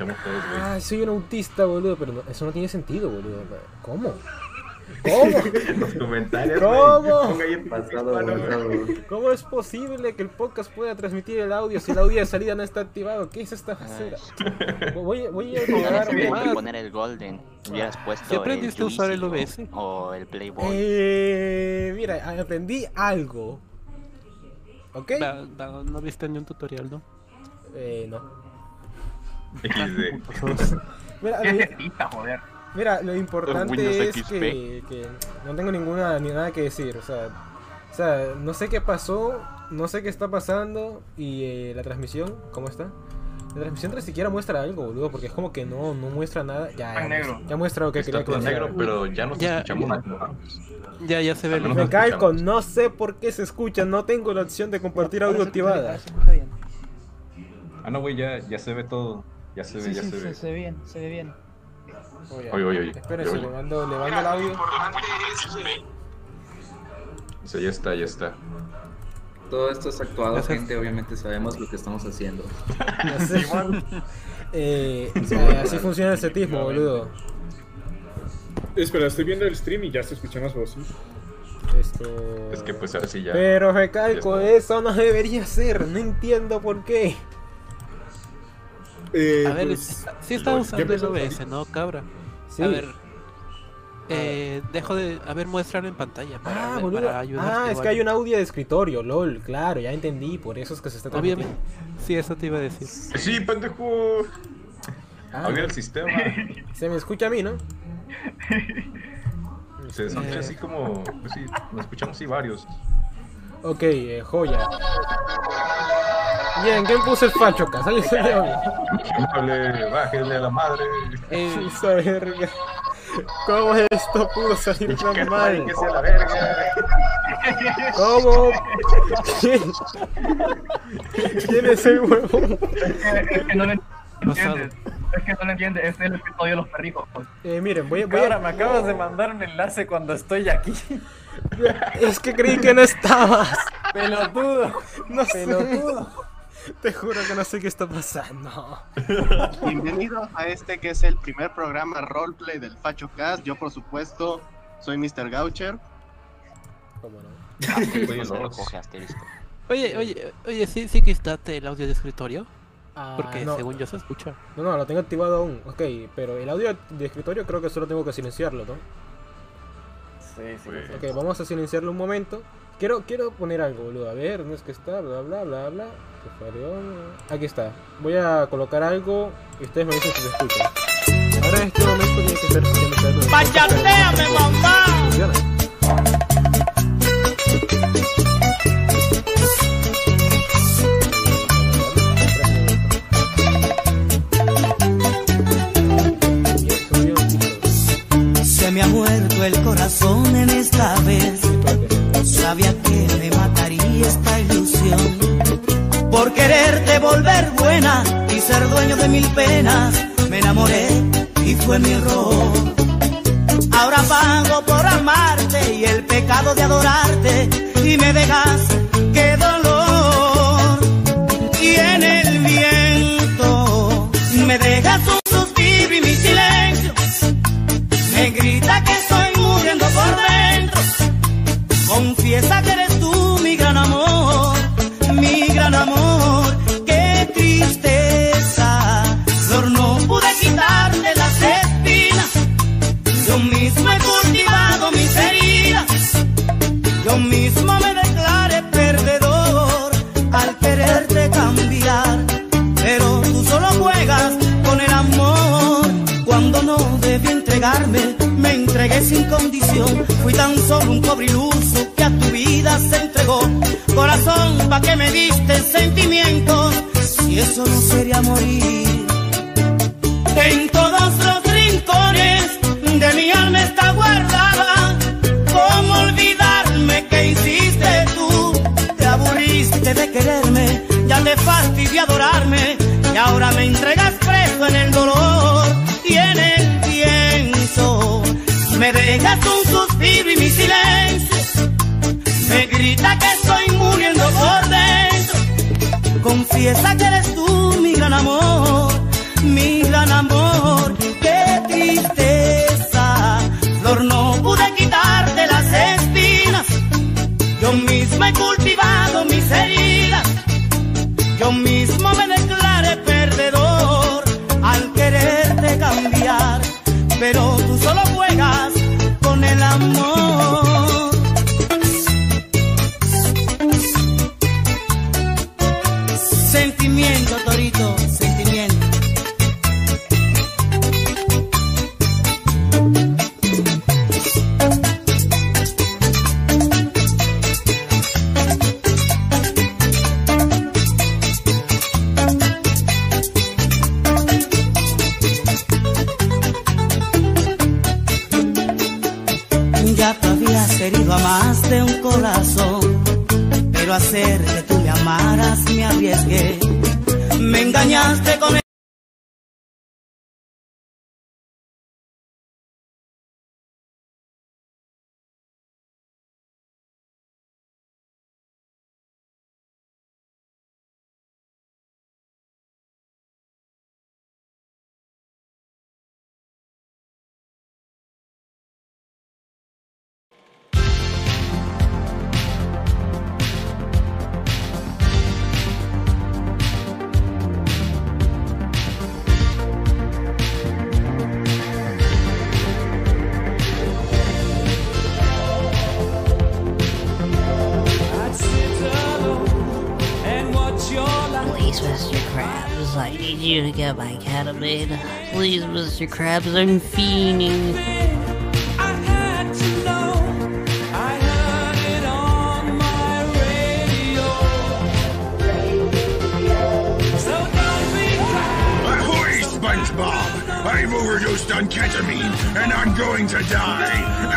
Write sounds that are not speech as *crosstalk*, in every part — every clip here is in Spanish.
escuchamos todos, güey. Ay, soy un autista, boludo, pero no- eso no tiene sentido, boludo. ¿Cómo? *laughs* ¿Cómo? En los comentarios, ¿Cómo? Pasado. ¿Cómo es posible que el podcast pueda transmitir el audio si el audio de salida no está activado? ¿Qué es esta basura? Voy, voy a un- que poner el Golden. Hubieras puesto ¿Sí aprendiste a usar el OBS? O, el Playboy. Eh, mira, aprendí algo. ¿Ok? Va- no viste ni un tutorial, ¿no? Eh, no. *laughs* XD. *laughs* Mira, ¿Qué lo, necesita, joder? mira, lo importante es que, que no tengo ninguna ni nada que decir. O sea, o sea, no sé qué pasó, no sé qué está pasando y eh, la transmisión, ¿cómo está? La transmisión ni siquiera muestra algo, boludo, porque es como que no, no muestra nada. Ya, ya, negro. ya muestra lo que Está quería que todo negro, pero ya nos Ya, escuchamos. Ya, ya se ve. Me calco, no sé por qué se escucha, no tengo la opción de compartir audio activada. Ah, no, güey, ya, ya se ve todo. Ya se ve, Sí, ya sí, se se, ve. se ve bien, se ve bien. Oye, Oye, oye. Espérense, Oye, le mando, le mando el audio. O sea, ya está, ya está. Todo esto es actuado, gente. Obviamente sabemos lo que estamos haciendo. No sé. *laughs* Eh, o sea, así funciona el setismo, boludo. Espera, estoy viendo el stream y ya se escucha más voz. ¿sí? Esto... Es que pues ahora sí ya. Pero recalco, Ya eso no debería ser, no entiendo por qué. Eh, A ver, pues, sí está usando el. OBS, ¿no, cabra? Sí. A ver. Eh, dejo de. A ver, muestrar en pantalla para, Ah, ver- boludo. para ayudarte. Ah, es que hay un audio de escritorio, lol, claro, ya entendí, por eso es que se está. Obviamente. Sí, eso te iba a decir. Sí, pendejo. Ah, el sistema. *laughs* se me escucha a mí, ¿no? Se escucha Eh. así como. Pues sí, nos escuchamos así varios. Ok, eh, joya. Bien, ¿quién puso el facho acá? Sale ese audio. Hable, bájenle a la madre. Eh, Esa verga. ¿Cómo esto pudo salir Que tan no mal? que sea la verga. ¿Cómo? ¿Quién? ¿Quién es el huevón? Es que no lo Pasado. Es que no lo entiendes. Este es el episodio de los perrijos. pues. Eh, miren, voy a, voy Ahora a... me acabas de mandar un enlace cuando estoy aquí. *laughs* Es que creí que no estabas. Pelotudo. No sé. Pelotudo. Te juro que no sé qué está pasando. Bienvenidos a este que es el primer programa roleplay del Facho Cast. Yo, por supuesto, soy Mr. Gaucher. ¿Cómo no? No. recoge asterisco. oye, oye, oye, sí, sí que está el audio de escritorio. Ah, Porque no. según yo se escucha. No, no, lo tengo activado aún. Ok, pero el audio de escritorio creo que solo tengo que silenciarlo, ¿no? Sí, sí, Pues, sí. Ok, vamos a silenciarlo un momento. Quiero, quiero poner algo, boludo. A ver, no es que está, bla, bla, bla, bla. Aquí está. Voy a colocar algo y ustedes me dicen si se escucha. Ahora en este momento tiene que ser... ¡Machateame, mamá! Me ha muerto el corazón en esta vez. Sabía que me mataría esta ilusión. Por quererte volver buena y ser dueño de mil penas, me enamoré y fue mi error. Ahora pago por amarte y el pecado de adorarte y me dejas Confiesa que eres tú mi gran amor, mi gran amor. Qué tristeza, Flor, no pude quitarte las espinas. Yo mismo he cultivado mis heridas. Yo mismo me declaré perdedor al quererte cambiar. Pero tú solo juegas con el amor. Cuando no debí entregarme, me entregué sin condición. Fui tan solo un pobre iluso que a tu vida se entregó. Corazón, ¿pa' qué me diste sentimientos? Si eso no sería morir. En todos los rincones de mi alma está guardada. ¿Cómo olvidarme que hiciste tú? Te aburriste de quererme, ya te fastidié adorarme. Y ahora me Me dejas un suspiro y mi silencio. Me grita que estoy muriendo por dentro. Confiesa que eres tú mi gran amor, solo juegas con el amor. To get my ketamine. Please, Mr. Krabs, I'm fiending. SpongeBob! I'm overdosed on ketamine, and I'm going to die.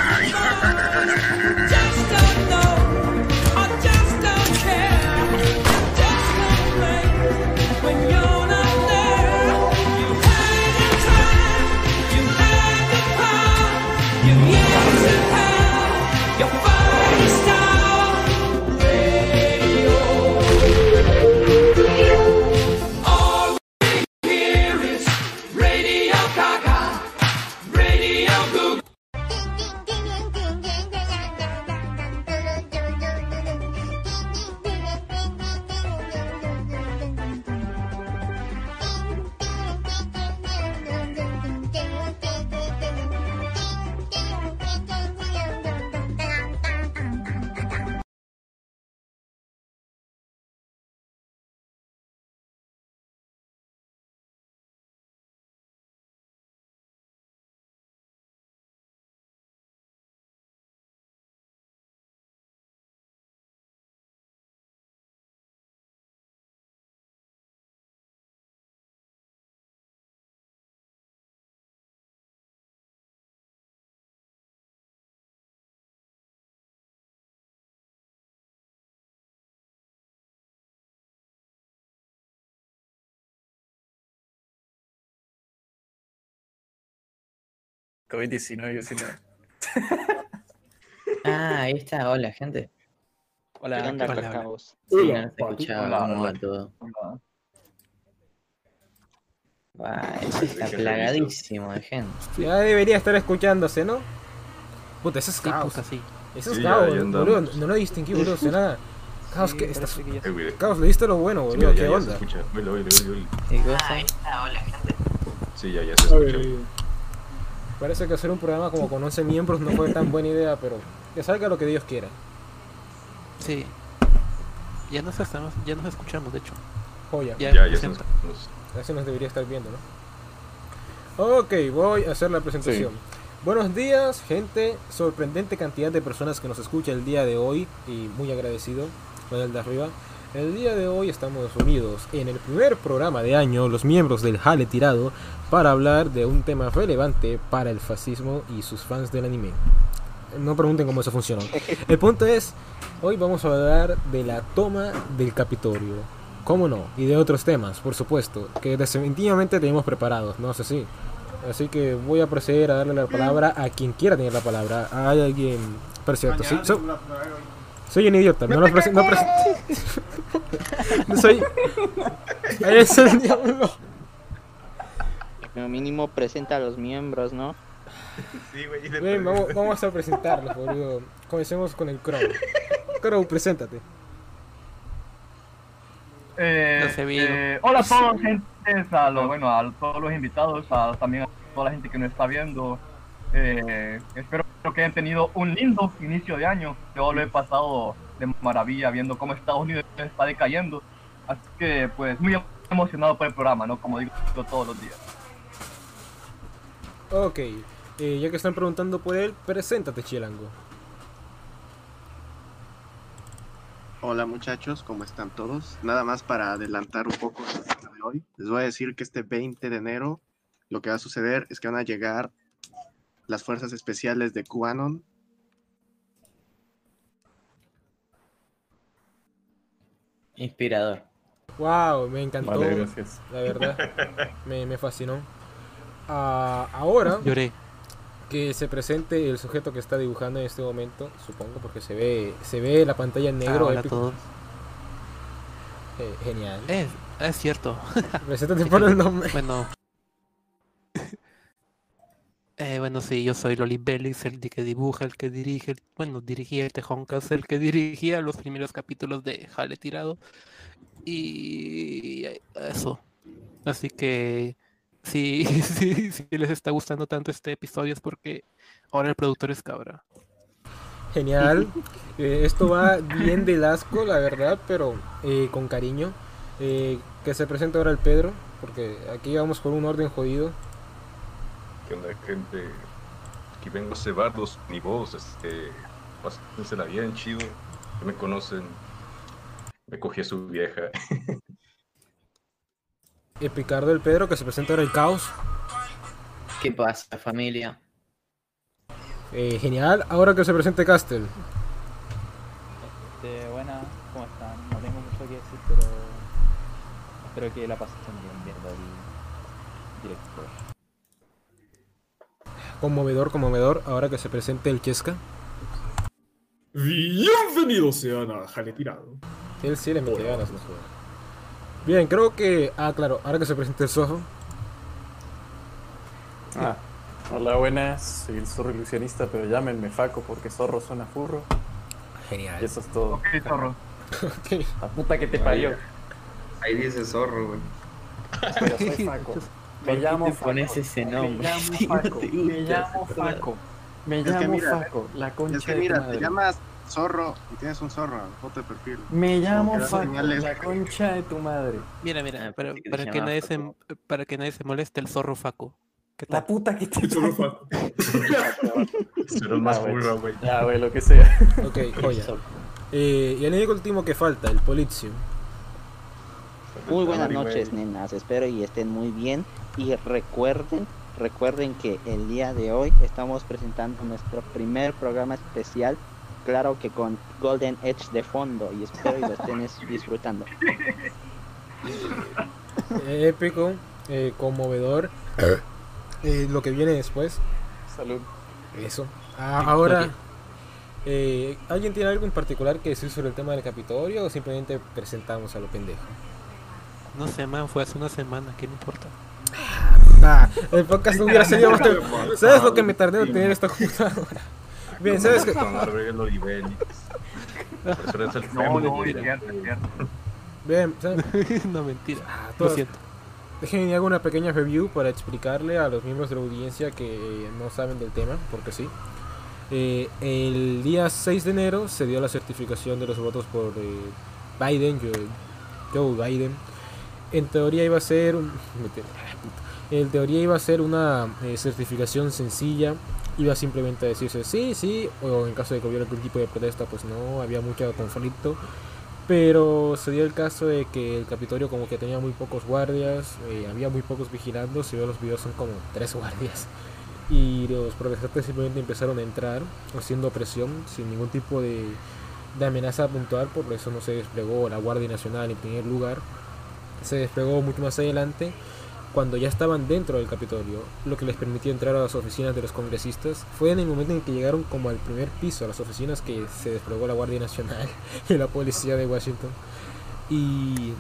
COVID-19, yo sí no. *laughs* Ah, ahí está. Hola, gente. Hola, ¿Qué onda, hola, Cacaos? Sí, Hola, no se escuchaba hola, hola. todo. Hola. Eso está plagadísimo de gente. Ya debería estar escuchándose, ¿no? Puta, ese es Sí, caos. puta, sí. Ese es Sí, ya- caos, ya boludo. No lo distinguí, boludo. *laughs* Suena. Caos, ¿qué? Estás... ya- Eh. Caos, le diste lo bueno, Sí, boludo. mira, ¿Qué ya, ya se onda? escucha. Oílo, oílo, oílo. ¿Qué cosa? Sí, ya, ya se escucha. Parece que hacer un programa como con 11 miembros no fue tan buena idea, pero que salga lo que Dios quiera. Sí. Ya nos estamos, ya nos escuchamos, de hecho. Joya. Ya, Ya, ya nos- Así nos debería estar viendo, ¿no? Ok, voy a hacer la presentación. Buenos días, gente. Sorprendente cantidad de personas que nos escucha el día de hoy y muy agradecido con el de arriba. El día de hoy estamos unidos en el primer programa de año, los miembros del Jale Tirado, para hablar de un tema relevante para el fascismo y sus fans del anime. No pregunten cómo eso funcionó. *laughs* El punto es, hoy vamos a hablar de la toma del Capitolio. ¿Cómo no? Y de otros temas, por supuesto, que definitivamente tenemos preparados, ¿no? Así sí. Así que voy a proceder a darle la palabra a quien quiera tener la palabra. Hay alguien... Por cierto, sí, so- soy un idiota, no lo prese- no prese- no *laughs* soy... Ahí es el diablo. Pero mínimo presenta a los miembros, ¿no? Sí, güey. Bien, vamos, vamos a presentarlos, boludo. Comencemos con el Crow. Crow, preséntate. Eh, No eh, hola a todos, gente, a lo, bueno, a todos los invitados, a, también a toda la gente que nos está viendo. Eh, espero que hayan tenido un lindo inicio de año. Yo lo he pasado de maravilla viendo cómo Estados Unidos está decayendo. Así que, pues, muy emocionado por el programa, ¿no? Como digo todos los días. Ok, eh, ya que están preguntando por él, preséntate, Chilango. Hola muchachos, ¿cómo están todos? Nada más para adelantar un poco el tema de hoy. Les voy a decir que este 20 de enero lo que va a suceder es que van a llegar las fuerzas especiales de QAnon. Inspirador. Wow, me encantó. Vale, gracias. La verdad, *laughs* me, me fascinó. Ah, ahora Lloré. que se presente el sujeto que está dibujando en este momento, supongo, porque se ve, se ve la pantalla en negro. Ah, hola a todos. Eh, genial. Es, es cierto. *laughs* Preséntate por el nombre. Bueno. Eh, bueno, sí, yo soy Loli Bellis, el que dibuja, el que dirige, el- bueno, dirigía el Tejoncas, el que dirigía los primeros capítulos de Jale Tirado. Y eso. Así que sí, *laughs* sí, si les está gustando tanto este episodio es porque ahora el productor es cabra. Genial. *laughs* Eh, esto va bien del asco, la verdad, pero eh, con cariño. Eh, que se presente ahora el Pedro, porque aquí vamos con un orden jodido. ¿Qué onda, gente? Aquí vengo a cebarlos mi voz. Este, pásensela bien, chido. Que me conocen. Me cogí a su vieja. *laughs* El Picardo del Pedro, que se presenta ahora el Caos. ¿Qué pasa, familia? Eh, genial. Ahora que se presente Castel. Este, buenas, ¿cómo están? No tengo mucho que decir, pero espero que la pasen bien viendo el director. Conmovedor, conmovedor. Ahora que se presente el Chesca. Bienvenidos sean a Jale Tirado. Él sí le mete ganas, no. Bien, creo que. Ah, claro, ahora que se presente el Soho. Ah, hola, buenas. Soy el zorro ilusionista, pero llámenme Faco porque zorro suena furro. Genial. Y eso es todo. Ok, zorro. La puta que te parió. Ahí dice zorro, güey. Pero soy Faco. Me ¿Por qué llamo te Faco. pones ese nombre? *laughs* Me llamo Faco. Me llamo. Faco. Me Es que llamo mira, Faco. La concha Es que de tu mira, madre. te llamas zorro y tienes un zorro, foto de perfil. Me llamo Faco. señales. La concha de tu madre. Mira, mira, para, pensé que te para que nadie se, para que nadie se moleste el zorro Faco. ¿Qué La tal? puta que te Solo Faco. *laughs* Será más Ya, güey. burro, güey. Ya, güey, lo que sea. Ok, *laughs* joya. Eh, y el único último que falta, el Polizio. Muy buenas noches, nenas. Espero y estén muy bien. Y recuerden, recuerden que el día de hoy estamos presentando nuestro primer programa especial. Claro que con Golden Edge de fondo. Y espero y lo estén es- *laughs* disfrutando. Eh, épico, eh, conmovedor. Eh, lo que viene después. Salud. Eso. Ah, ahora, eh, ¿alguien tiene algo en particular que decir sobre el tema del Capitolio o simplemente presentamos a lo pendejo? No sé, man, fue hace una semana, ¿qué me importa? Ah, el podcast no hubiera salido más *laughs* ¿Sabes lo que me tardé en tener esta computadora? Bien, ¿sabes qué? *laughs* No, no. Bien, ¿sabes? *laughs* no, mentira. Lo todas- siento. Déjenme hago una pequeña review para explicarle a los miembros de la audiencia que no saben del tema, porque sí. Eh, el día 6 de enero se dio la certificación de los votos por eh, Biden, Joe, Joe Biden. En teoría iba a ser un- teoría iba a ser una eh, certificación sencilla, iba simplemente a decirse sí, sí, o en caso de que hubiera algún tipo de protesta, pues no, había mucho conflicto. Pero se dio el caso de que el Capitolio como que tenía muy pocos guardias, eh, había muy pocos vigilando, si veo los videos son como tres guardias. Y los protestantes simplemente empezaron a entrar haciendo presión sin ningún tipo de, de amenaza puntual, por eso no se desplegó la Guardia Nacional en primer lugar. Se desplegó mucho más adelante cuando ya estaban dentro del Capitolio, lo que les permitió entrar a las oficinas de los congresistas. Fue en el momento en que llegaron como al primer piso, a las oficinas, que se desplegó la Guardia Nacional *laughs* y la policía de Washington. Y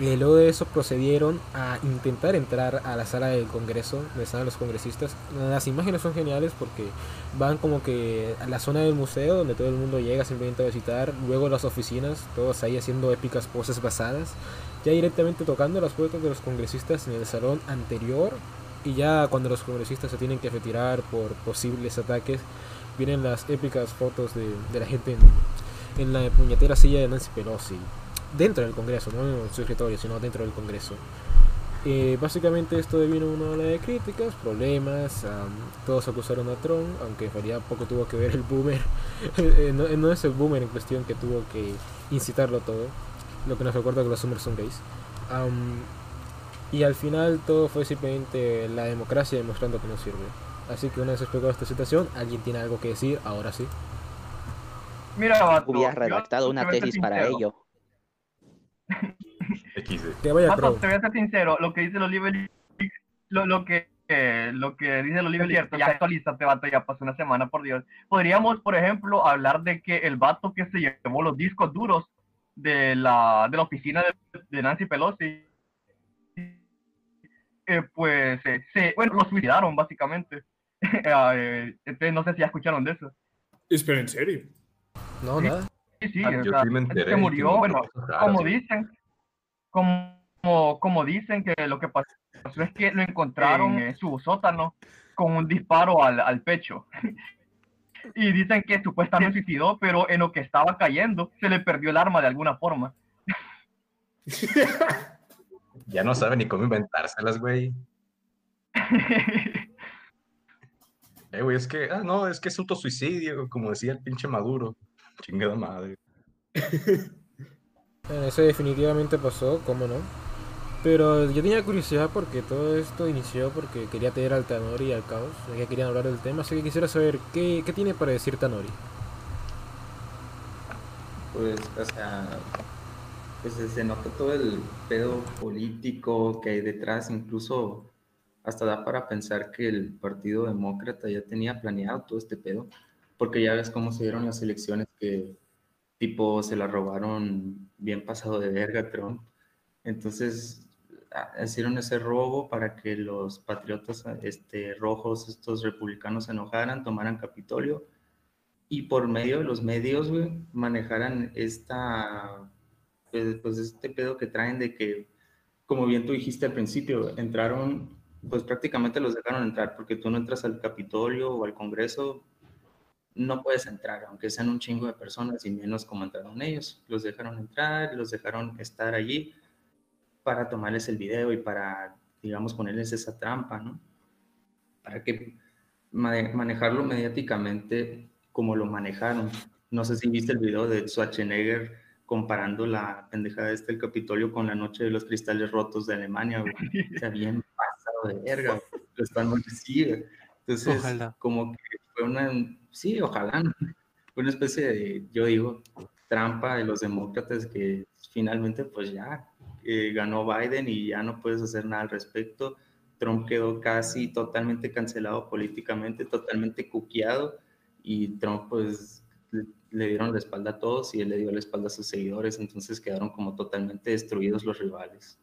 Eh, luego de eso procedieron a intentar entrar a la sala del Congreso, donde estaban los congresistas. Las imágenes son geniales porque van como que a la zona del museo donde todo el mundo llega simplemente a visitar, luego las oficinas, todos ahí haciendo épicas poses basadas, ya directamente tocando las puertas de los congresistas en el salón anterior y ya cuando los congresistas se tienen que retirar por posibles ataques, vienen las épicas fotos de, de la gente en, la puñetera silla de Nancy Pelosi dentro del Congreso, no en su escritorio, sino dentro del Congreso. Eh, básicamente esto devino una ola de críticas, problemas, am, todos acusaron a Trump, aunque en realidad poco tuvo que ver el boomer, *laughs* Eh, no, no es el boomer en cuestión que tuvo que incitarlo todo, lo que nos recuerda que los Summers son gays. Am, y al final todo fue simplemente la democracia demostrando que no sirve. Así que una vez explicado esta situación, ¿alguien tiene algo que decir? Ahora sí. Mira, vato, Hubieras yo redactado una te voy a tesis para sincero. ello. *laughs* Que vaya Vato, Crow. te voy a ser sincero, lo que dice los Oliver lo, lo que eh, lo que dice el Oliver es cierto, ya actualízate, vato, ya pasó una semana, por Dios. Podríamos, por ejemplo, hablar de que el vato que se llevó los discos duros de la, de la oficina de, de Nancy Pelosi, eh, pues, eh, se, bueno, lo suicidaron, básicamente. *laughs* Eh, entonces, no sé si ya escucharon de eso. Espera, ¿en serio? No, nada. Sí, sí, Ah, o yo sea, sí me enteré, se murió, bueno, como dicen, como, como dicen que lo que pasó es que lo encontraron en su sótano con un disparo al, al pecho. *laughs* Y dicen que supuestamente suicidó, pero en lo que estaba cayendo se le perdió el arma de alguna forma. *laughs* Ya no sabe ni cómo inventárselas, güey. *laughs* Eh, güey, es que, ah, no, es que es autosuicidio, como decía el pinche Maduro. Chingada madre. *laughs* Bueno, eso definitivamente pasó, cómo no. Pero yo tenía curiosidad porque todo esto inició porque quería tener al Tanori y al Caos, ya que querían hablar del tema, así que quisiera saber qué, qué tiene para decir Tanori. Pues, o sea, pues se nota todo el pedo político que hay detrás, incluso hasta da para pensar que el Partido Demócrata ya tenía planeado todo este pedo, porque ya ves cómo se dieron las elecciones que tipo se la robaron bien pasado de verga Trump. Entonces hicieron ese robo para que los patriotas este, rojos, estos republicanos se enojaran, tomaran Capitolio y por medio de los medios, manejaran esta, pues, pues, este pedo que traen de que, como bien tú dijiste al principio, entraron, pues prácticamente los dejaron entrar, porque tú no entras al Capitolio o al Congreso, no puedes entrar, aunque sean un chingo de personas y menos como entraron ellos. Los dejaron entrar, los dejaron estar allí para tomarles el video y para, digamos, ponerles esa trampa, ¿no? Para que mane- manejarlo mediáticamente como lo manejaron. No sé si viste el video de Schwarzenegger comparando la pendejada este del Capitolio con la noche de los cristales rotos de Alemania, güey. O sea, bien pasado de verga, güey. Lo están sí. Entonces, Ojalá. como que fue una, sí, ojalá, ¿no? Fue una especie de, yo digo, trampa de los demócratas que finalmente, pues ya, eh, ganó Biden y ya no puedes hacer nada al respecto. Trump quedó casi totalmente cancelado políticamente, totalmente cuqueado y Trump pues le, dieron la espalda a todos y él le dio la espalda a sus seguidores, entonces quedaron como totalmente destruidos los rivales.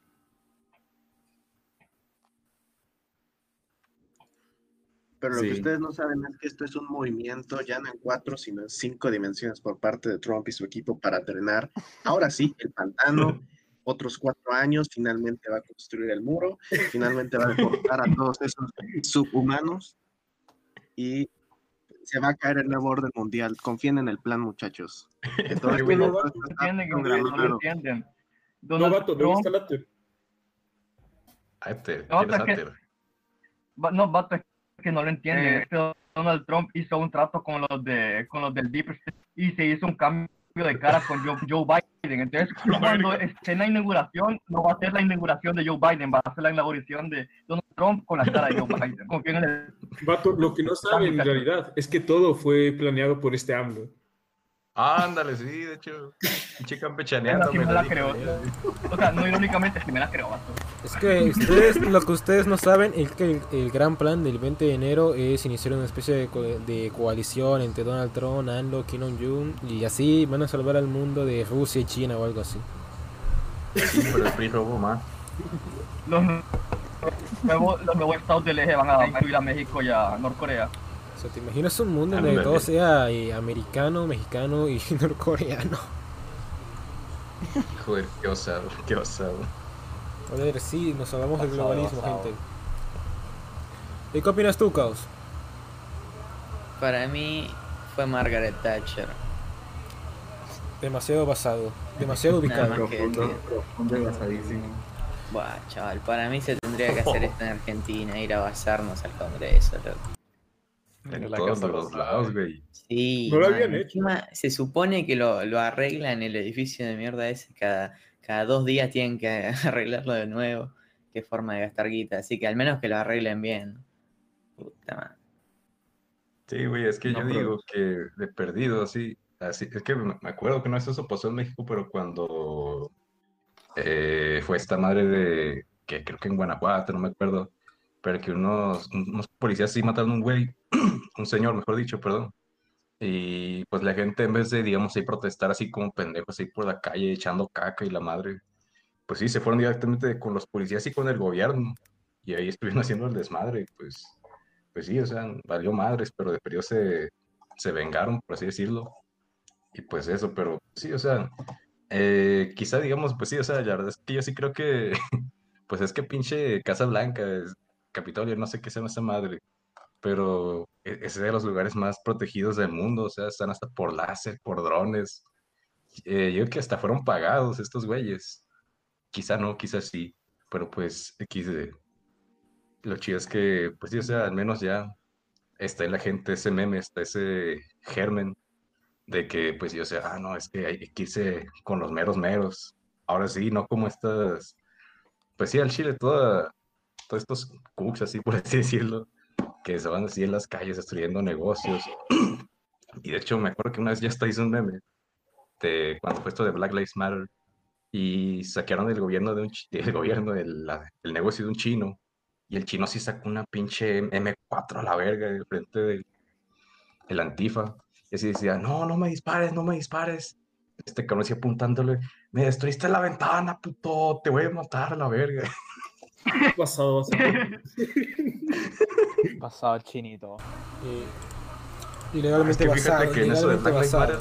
Pero lo Sí. que ustedes no saben es que esto es un movimiento ya no en cuatro, sino en cinco dimensiones por parte de Trump y su equipo para drenar, ahora sí, el pantano. *laughs* Otros cuatro años, finalmente va a construir el muro, finalmente va a deportar a todos esos subhumanos y se va a caer el nuevo orden mundial. Confíen en el plan, muchachos. *laughs* Que todo esto- que no, está entienden, güey, no Donald vato, ¿dónde Trump- está la te- Áter, No, ¿quién es que- No, vato, es que no lo entienden. Eh. Este Donald Trump hizo un trato con los de con los del Deep State y se hizo un cambio de cara con Joe, Joe Biden. Entonces, *laughs* cuando esté en la inauguración, no va a ser la inauguración de Joe Biden, va a ser la inauguración de Donald Trump con la cara de Joe Biden. Confíen en el Vato, lo que no saben en realidad es que todo fue planeado por este AMLO. Ándale, sí, de hecho. Pinche campechaneando. Me la creo. O sea, no irónicamente, sí me la creo, vato. Es que ustedes, lo que ustedes no saben es que el, el gran plan del 20 de enero es iniciar una especie de, co- de coalición entre Donald Trump, AMLO, Kim Jong-un y así van a salvar al mundo de Rusia y China o algo así. Sí, pero el PRI robó más. Los nuevos, los nuevos estados del eje van a incluir a México y a Norcorea. Sea, ¿te imaginas un mundo donde todo sea eh, americano, mexicano y *laughs* norcoreano? Joder, qué osado, qué osado. Joder, sí, nos hablamos del globalismo, gente. ¿Y qué opinas tú, Caos? Para mí fue Margaret Thatcher. Demasiado basado, demasiado *laughs* Nada ubicado. más que decir. Profundo y basadísimo. Buah, chaval, para mí se tendría que hacer esto en Argentina, ir a basarnos al Congreso, loco. En la todos Casa los lados, güey. Sí, No lo man, habían hecho. encima se supone que lo, lo arreglan en el edificio de mierda ese. Cada, cada dos días tienen que *laughs* arreglarlo de nuevo. Qué forma de gastar guita. Así que al menos que lo arreglen bien. Puta madre. Sí, güey, es que No, yo pero- digo que de perdido, así, así, es que me me acuerdo que no es eso pasó en México, pero cuando eh, fue esta madre de, que creo que en Guanajuato, no me acuerdo, pero que unos, unos policías sí mataron a un güey, *clears throat* un señor, mejor dicho, perdón, y pues la gente en vez de, digamos, ahí protestar así como pendejos ahí por la calle echando caca y la madre, pues sí, se fueron directamente con los policías y con el gobierno, y ahí estuvieron *laughs* haciendo el desmadre, pues pues sí, o sea, valió madres, pero de periodo se, se vengaron, por así decirlo. Y pues eso, pero sí, o sea, eh, quizá digamos, pues sí, o sea, la verdad es que yo sí creo que, *laughs* pues es que pinche Casa Blanca, es- Capitolio, no sé qué se llama esa madre, pero e- es de los lugares más protegidos del mundo, o sea, están hasta por láser, por drones. Eh, yo creo que hasta fueron pagados estos güeyes. Quizá no, quizá sí, pero pues X de... Lo chido es que, pues sí, o sea, al menos ya está en la gente ese meme, está ese germen de que, pues sí, o sea, ah, no, es que hay que irse con los meros meros. Ahora sí, no como estas, pues sí, al Chile, toda, todos estos cooks, así por así decirlo, que se van así en las calles destruyendo negocios. *clears throat* Y de hecho, me acuerdo que una vez ya hasta hice un meme de cuando fue esto de Black Lives Matter y saquearon el gobierno de un, el gobierno, el, la- el negocio de un chino. Y el chino sí sacó una pinche M4 a la verga del frente del el Antifa. Y así decía, no, no me dispares, no me dispares. Este cabrón así apuntándole, me destruiste la ventana, puto, te voy a matar a la verga. *laughs* Basado, basado. *laughs* Pasado chinito. Y legalmente Es que fíjate basado, que en eso de Black Lives. Matter.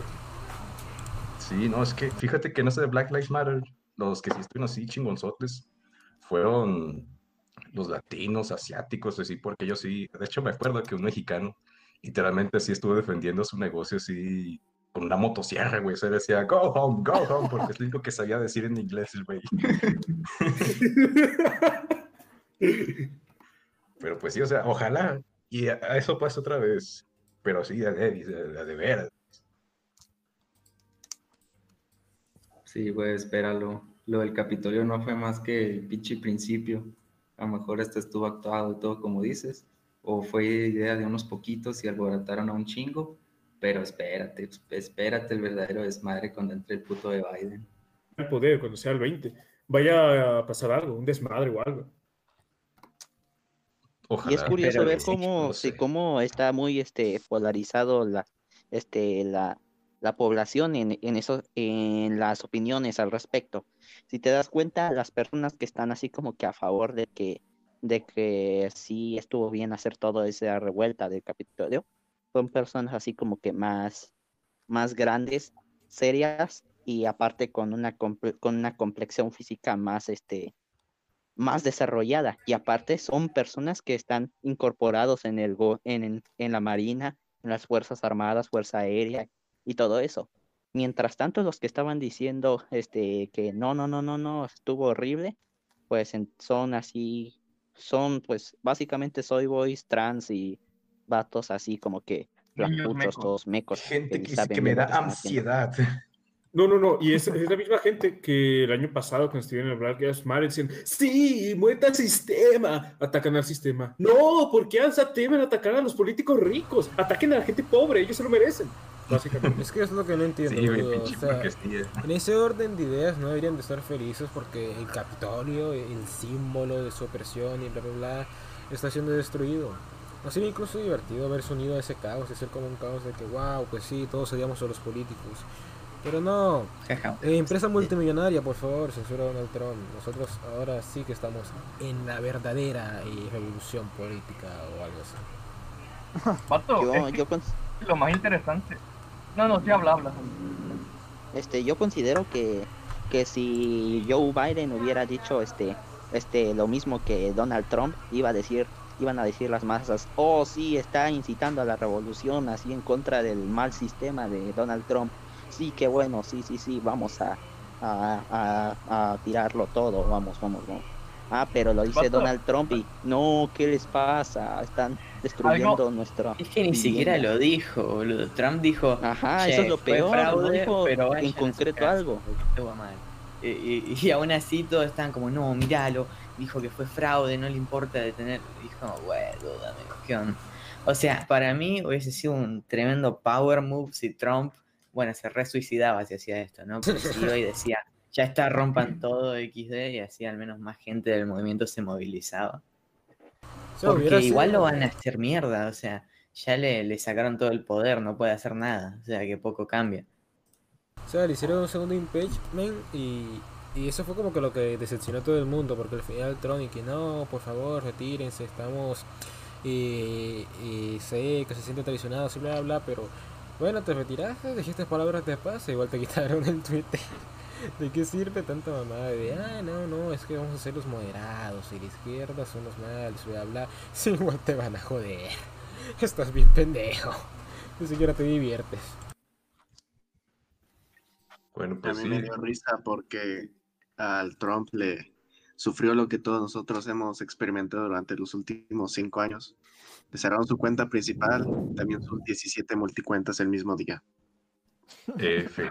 Sí, no, es que fíjate que en eso de Black Lives Matter, los que sí estuvieron así chingonzotes fueron los latinos, asiáticos, así, porque yo sí, de hecho me acuerdo que un mexicano literalmente sí estuvo defendiendo su negocio así con una motosierra, güey, se decía, go home, go home, porque es lo único que sabía decir en inglés el güey. *laughs* *laughs* Pero pues sí, o sea, ojalá, y a, a eso pase otra vez, pero sí, a de, a- a de veras. Sí, güey, espéralo. Lo del Capitolio no fue más que el pinche principio. A lo mejor esto estuvo actuado y todo como dices. O fue idea de unos poquitos y alborotaron a un chingo. Pero espérate, espérate el verdadero desmadre cuando entre el puto de Biden. El poder cuando sea el 20. Vaya a pasar algo, un desmadre o algo. Y es curioso Pero ver cómo, sí, cómo está muy este polarizado la, este, la, la población en, en eso, en las opiniones al respecto. Si te das cuenta, las personas que están así como que a favor de que, de que sí estuvo bien hacer toda esa revuelta del Capitolio, son personas así como que más, más grandes, serias y aparte con una, comple- con una complexión física más, este, más desarrollada y aparte son personas que están incorporados en el go- en, en, en la marina, en las fuerzas armadas, fuerza aérea y todo eso. Mientras tanto los que estaban diciendo este que no no no no no estuvo horrible, pues en- son así son pues básicamente soy boys trans y vatos así como que todos mecos. Gente que, me da haciendo. No, no, no. Y es, es la misma gente que el año pasado, cuando estuvieron en el Black Lives Matter, decían, sí, muerta al sistema. Atacan al sistema. No, ¿por qué se atreven a atacar a los políticos ricos? Ataquen a la gente pobre, ellos se lo merecen. Básicamente. *laughs* Es que es lo que no entiendo. Sí, o sea, en ese orden de ideas no deberían de estar felices porque el Capitolio, el símbolo de su opresión y bla bla bla, está siendo destruido. No sería incluso divertido haberse unido a ese caos, de ser como un caos de que, wow, pues sí, todos odiamos a los políticos. Pero no. Eh, empresa multimillonaria, por favor, censura a Donald Trump. Nosotros ahora sí que estamos en la verdadera eh, revolución política o algo así. *laughs* Pato, Yo, yo, lo más interesante. No, no, sí habla, habla. este, yo considero que, que si Joe Biden hubiera dicho este, este, lo mismo que Donald Trump, iba a decir, iban a decir las masas, oh sí, está incitando a la revolución así en contra del mal sistema de Donald Trump. Sí, qué bueno, sí, sí, sí, vamos a, a, a, a tirarlo todo, vamos, vamos, vamos. Ah, pero lo dice. Donald Trump y no, ¿qué les pasa? Están destruyendo nuestra Es que ni siquiera lo dijo, boludo. Trump dijo. Ajá, "Che, eso es lo peor, no fraude, dijo pero en concreto casa". algo. Y, y- y aún así todos están como, no, míralo, dijo que fue fraude, no le importa detener. Dijo, bueno, dame, ¿qué onda?". O sea, para mí hubiese sido un tremendo power move si Trump, bueno, se resuicidaba si hacía esto, ¿no? *laughs* Iba y decía, ya está, rompan todo XD, y así al menos más gente del movimiento se movilizaba. Porque igual lo van a hacer mierda, o sea, ya le, le sacaron todo el poder, no puede hacer nada, o sea, que poco cambia. O sea, le hicieron un segundo impeachment y, y eso fue como que lo que decepcionó a todo el mundo, porque al final Trump y que no, por favor, retírense, estamos, eh, eh, sé que se sienten traicionados y bla, bla, bla, pero bueno, te retiraste, dijiste palabras de paz, e igual te *laughs* quitaron el Twitter. ¿De qué sirve tanta mamada de, ah, no, no, es que vamos a ser los moderados y la izquierda son los malos, bla, bla? *laughs* Sí, igual te van a joder. Estás bien pendejo. Ni siquiera te diviertes. Bueno, A pues mí sí. me dio risa porque al Trump le sufrió lo que todos nosotros hemos experimentado durante los últimos cinco años. Le cerraron su cuenta principal, también sus 17 multicuentas el mismo día. F.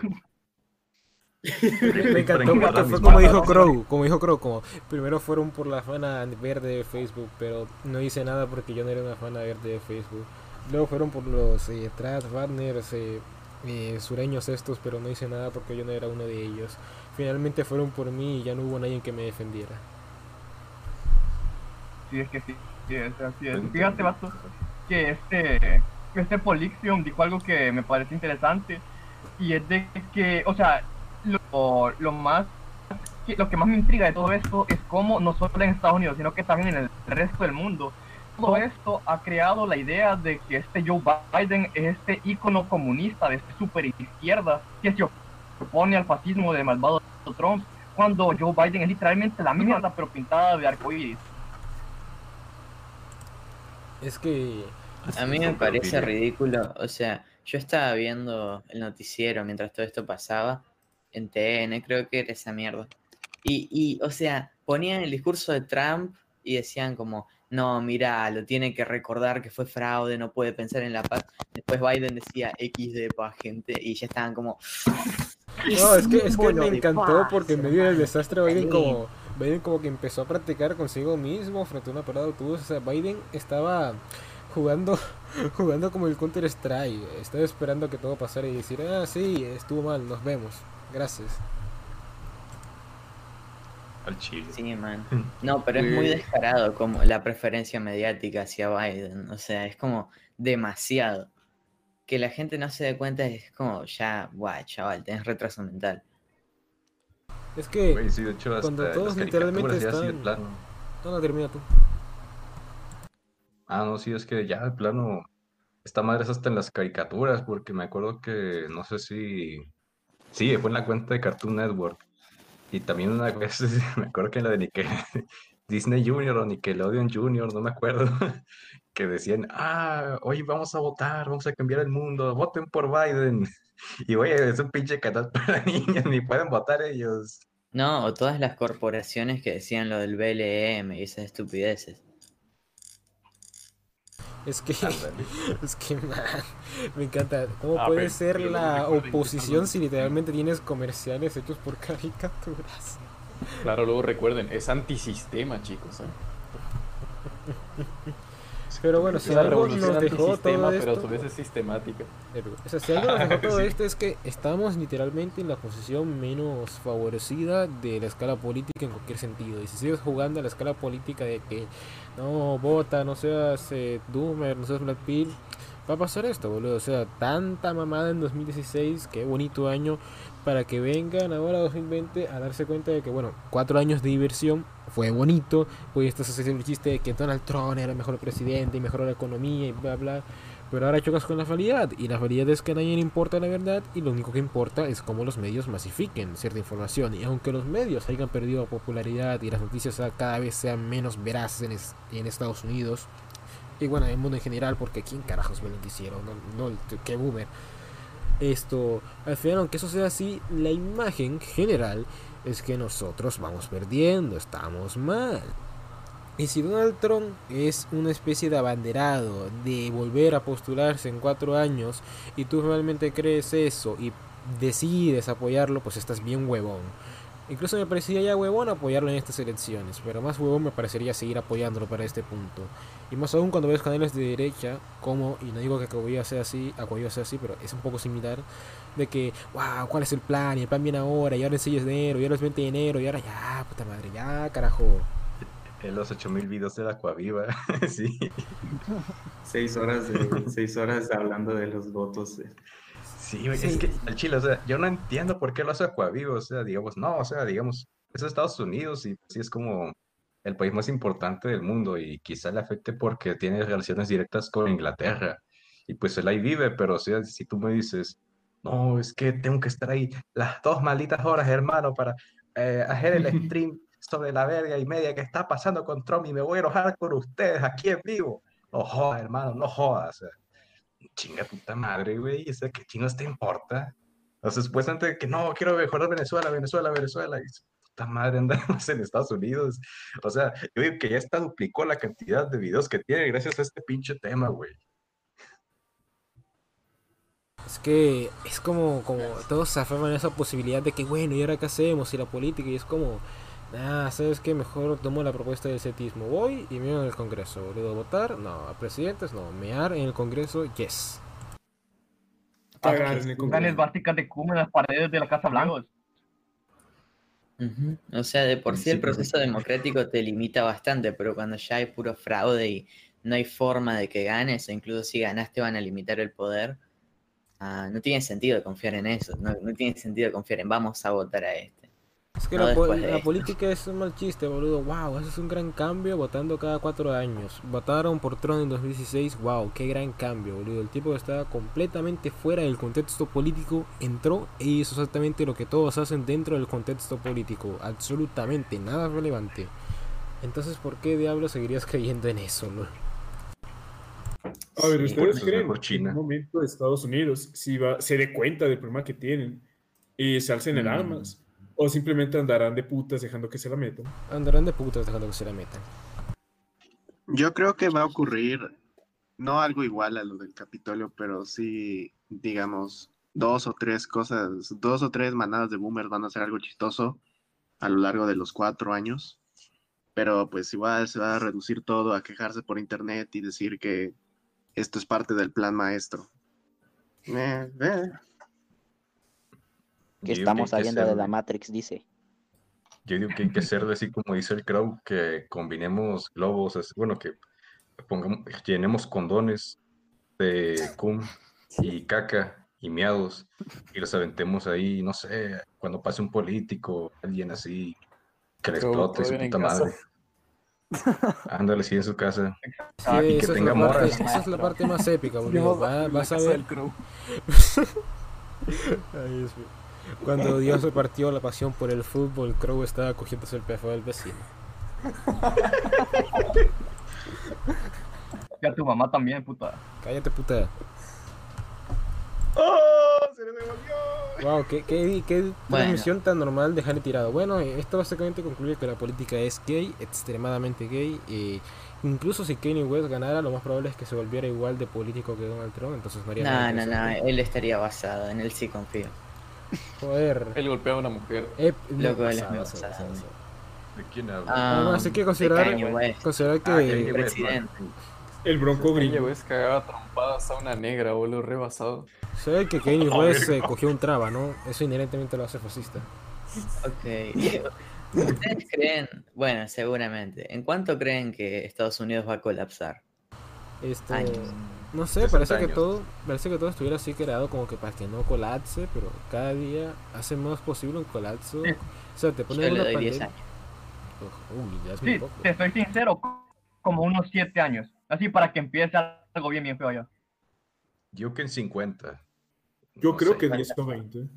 Me encantó fue como dijo. Crow, como dijo Crow, como primero fueron por la fana verde de Facebook, pero no hice nada porque yo no era una fana verde de Facebook. Luego fueron por los eh, trans, banners, eh, eh, sureños estos, pero no hice nada porque yo no era uno de ellos. Finalmente fueron por mí y ya no hubo nadie que me defendiera. Sí, es que sí, sí, es así es. Fíjate, vato, que este, este Polixium dijo algo que me parece interesante y es de que, o sea, lo, lo más, lo que más me intriga de todo esto es cómo no solo en Estados Unidos, sino que también en el resto del mundo, todo esto ha creado la idea de que este Joe Biden es este ícono comunista de super izquierda que se opone al fascismo de malvado Trump, cuando Joe Biden es literalmente la mierda pero pintada de arcoíris. Es que... A mí me parece ridículo, o sea, yo estaba viendo el noticiero mientras todo esto pasaba, en TN, creo que era esa mierda. Y, y, o sea, ponían el discurso de Trump y decían como, no, mira, lo tiene que recordar que fue fraude, no puede pensar en la paz. Después Biden decía XD pa' gente y ya estaban como... No, es que, es que me de encantó paz, porque en medio del desastre Biden como, Biden como que empezó a practicar consigo mismo frente a una parada de autobús. O sea, Biden estaba jugando, *laughs* jugando como el Counter Strike. Estaba esperando que todo pasara y decir, ah, sí, estuvo mal, nos vemos. Gracias. Al chile. Sí, man. No, pero es muy descarado como la preferencia mediática hacia Biden. O sea, es como demasiado. Que la gente no se dé cuenta es como, ya, guay, chaval, tenés retraso mental. Es que Güey, sí, de hecho, cuando todos literalmente están... plano. No, no, termina tú. Ah, no, sí, es que ya de plano, esta madre es hasta en las caricaturas, porque me acuerdo que, no sé si, sí, fue en la cuenta de Cartoon Network, y también una *laughs* vez, me acuerdo que en la de Nickel, *laughs* Disney Junior o Nickelodeon Junior, no me acuerdo, *laughs* que decían, ah, hoy vamos a votar, vamos a cambiar el mundo, voten por Biden, *laughs* y oye, es un pinche canal *laughs* para niños, ni pueden votar ellos. No, o todas las corporaciones que decían lo del BLM y esas estupideces. Es que, *laughs* es que, man, me encanta. ¿Cómo Ah, puede ser la oposición si literalmente tienes comerciales hechos por caricaturas? Claro, luego recuerden, es antisistema, chicos. ¿eh? Pero bueno, si algo nos dejó todo pero a esto... su vez es sistemática. O sea, si algo nos dejó *laughs* todo Sí. esto es que estamos literalmente en la posición menos favorecida de la escala política en cualquier sentido. Y si sigues jugando a la escala política de que no vota, no seas eh, Doomer, no seas Black Pill, va a pasar esto, boludo. O sea, tanta mamada en 2016, qué bonito año, para que vengan ahora 2020 a darse cuenta de que, bueno, cuatro años de diversión fue bonito, pues estás haciendo el chiste de que Donald Trump era el mejor presidente y mejoró la economía y bla, bla. Pero ahora chocas con la realidad, y la realidad es que a nadie le importa la verdad, y lo único que importa es cómo los medios masifiquen cierta información. Y aunque los medios hayan perdido popularidad y las noticias cada vez sean menos veraces en, es- en Estados Unidos, y bueno, en el mundo en general, porque ¿quién carajos ve el noticiero? No, no, qué boomer. Esto, al final, aunque eso sea así, la imagen general es que nosotros vamos perdiendo, estamos mal. Y si Donald Trump es una especie de abanderado de volver a postularse en cuatro años y tú realmente crees eso y decides apoyarlo, pues estás bien huevón. Incluso me parecería ya huevón apoyarlo en estas elecciones, pero más huevón me parecería seguir apoyándolo para este punto. Y más aún cuando ves canales de derecha, como, y no digo que Acuaviva sea así, sea así, pero es un poco similar, de que, wow, ¿cuál es el plan? Y el plan viene ahora, y ahora es 6 de enero, y ahora es 20 de enero, y ahora ya, puta madre, ya, carajo. En los 8000 videos de la Coaviva, *laughs* sí. Seis horas, de, seis horas hablando de los votos. Sí, güey, es que al chile, o sea, yo no entiendo por qué lo hace Acuaviva, o sea, digamos, no, o sea, digamos, es Estados Unidos y sí es como el país más importante del mundo y quizá le afecte porque tiene relaciones directas con Inglaterra y pues él ahí vive, pero o sea, si tú me dices, no, es que tengo que estar ahí las dos malditas horas, hermano, para eh, hacer el *laughs* stream sobre la verga y media que está pasando con Trump y me voy a enojar con ustedes aquí en vivo. No jodas, hermano, no jodas. o sea, chinga puta madre, güey, o sea, ¿qué chingos te importa? O sea, supuestamente que no, quiero mejorar Venezuela, Venezuela, Venezuela, y puta madre andamos *laughs* en Estados Unidos. O sea, yo digo que ya está duplicó la cantidad de videos que tiene gracias a este pinche tema, güey. Es que es como, como todos se aferran a esa posibilidad de que, bueno, ¿y ahora qué hacemos? Y la política, y es como, ah, ¿sabes qué? Mejor tomo la propuesta del cetismo. Voy y meo en el Congreso. ¿Boludo votar? No. ¿A presidentes? No. ¿Mear en el Congreso? Yes. Cagar en el Planes básicas de cum en las paredes de la Casa Blanca. Ujú. O sea, de por sí el proceso democrático te limita bastante, pero cuando ya hay puro fraude y no hay forma de que ganes, o incluso si ganaste van a limitar el poder, ah, no tiene sentido confiar en eso, no, no tiene sentido confiar en vamos a votar a este. Es que No la, po- después de la esto. política es un mal chiste, boludo. Wow, eso es un gran cambio votando cada cuatro años. Votaron por Trump en 2016. Wow, qué gran cambio, boludo. El tipo que estaba completamente fuera del contexto político entró e hizo exactamente lo que todos hacen dentro del contexto político. Absolutamente nada relevante. Entonces, ¿por qué diablos seguirías creyendo en eso, no? A ver, Sí, ¿ustedes es creen que en China. un momento de Estados Unidos si va, se dé cuenta del problema que tienen y se alcen en Mm. armas? ¿O simplemente andarán de putas dejando que se la metan? Andarán de putas dejando que se la metan. Yo creo que va a ocurrir, no algo igual a lo del Capitolio, pero sí, digamos, dos o tres cosas, dos o tres manadas de boomers van a hacer algo chistoso a lo largo de los cuatro años. Pero pues igual se va a reducir todo a quejarse por internet y decir que esto es parte del plan maestro. Eh, eh. Que Yo estamos que saliendo de ser- la Matrix, dice. Yo digo que hay que ser así como dice el Crow, que combinemos globos, así- bueno, que pongamos, llenemos condones de cum y caca y miados y los aventemos ahí, no sé, cuando pase un político, alguien así, que le explote su puta casa. madre. *laughs* Ándale, sí, en su casa. Sí, Ah, y que esa, es tenga la parte, morras. esa es la parte más épica, boludo. Va- vas a ver. *laughs* Ay, Dios mío. Cuando Dios repartió la pasión por el fútbol, Crow estaba cogiéndose el pejo del vecino. Y a tu mamá también, puta. Cállate, puta. ¡Oh! ¡Se le devolvió! Wow, qué, qué, qué Bueno. transmisión tan normal de Jane tirado. Bueno, esto básicamente concluye que la política es gay, extremadamente gay. Y incluso si Kanye West ganara, lo más probable es que se volviera igual de político que Donald Trump. Entonces nada No, no, no, él estaría basado, en él sí confío. Joder. Él golpeaba a una mujer. Eh, no, Loco, él es muy. ¿De quién habla? Ah, Además, hay que de considerar, Kanye considerar que Ah, Kanye West, presidente. El bronco Kanye gringo. West cagaba trompadas a una negra, boludo, rebasado. se ve que Kanye A West se cogió un traba, ¿no? Eso inherentemente lo hace fascista. Ok. *laughs* ¿Ustedes creen, bueno, seguramente, ¿en cuánto creen que Estados Unidos va a colapsar? Esto, Años. No sé, 60 parece que todo, parece que todo estuviera así creado como que para que no colapse, pero cada día hace más posible un colapso. O sea, te Yo ponen le una doy 10 pandemia. Uy, ya es Sí, muy poco. te soy sincero, como unos 7 años. Así para que empiece algo bien, bien feo ya. Yo que en 50. Yo No creo sé. que 10 o 20.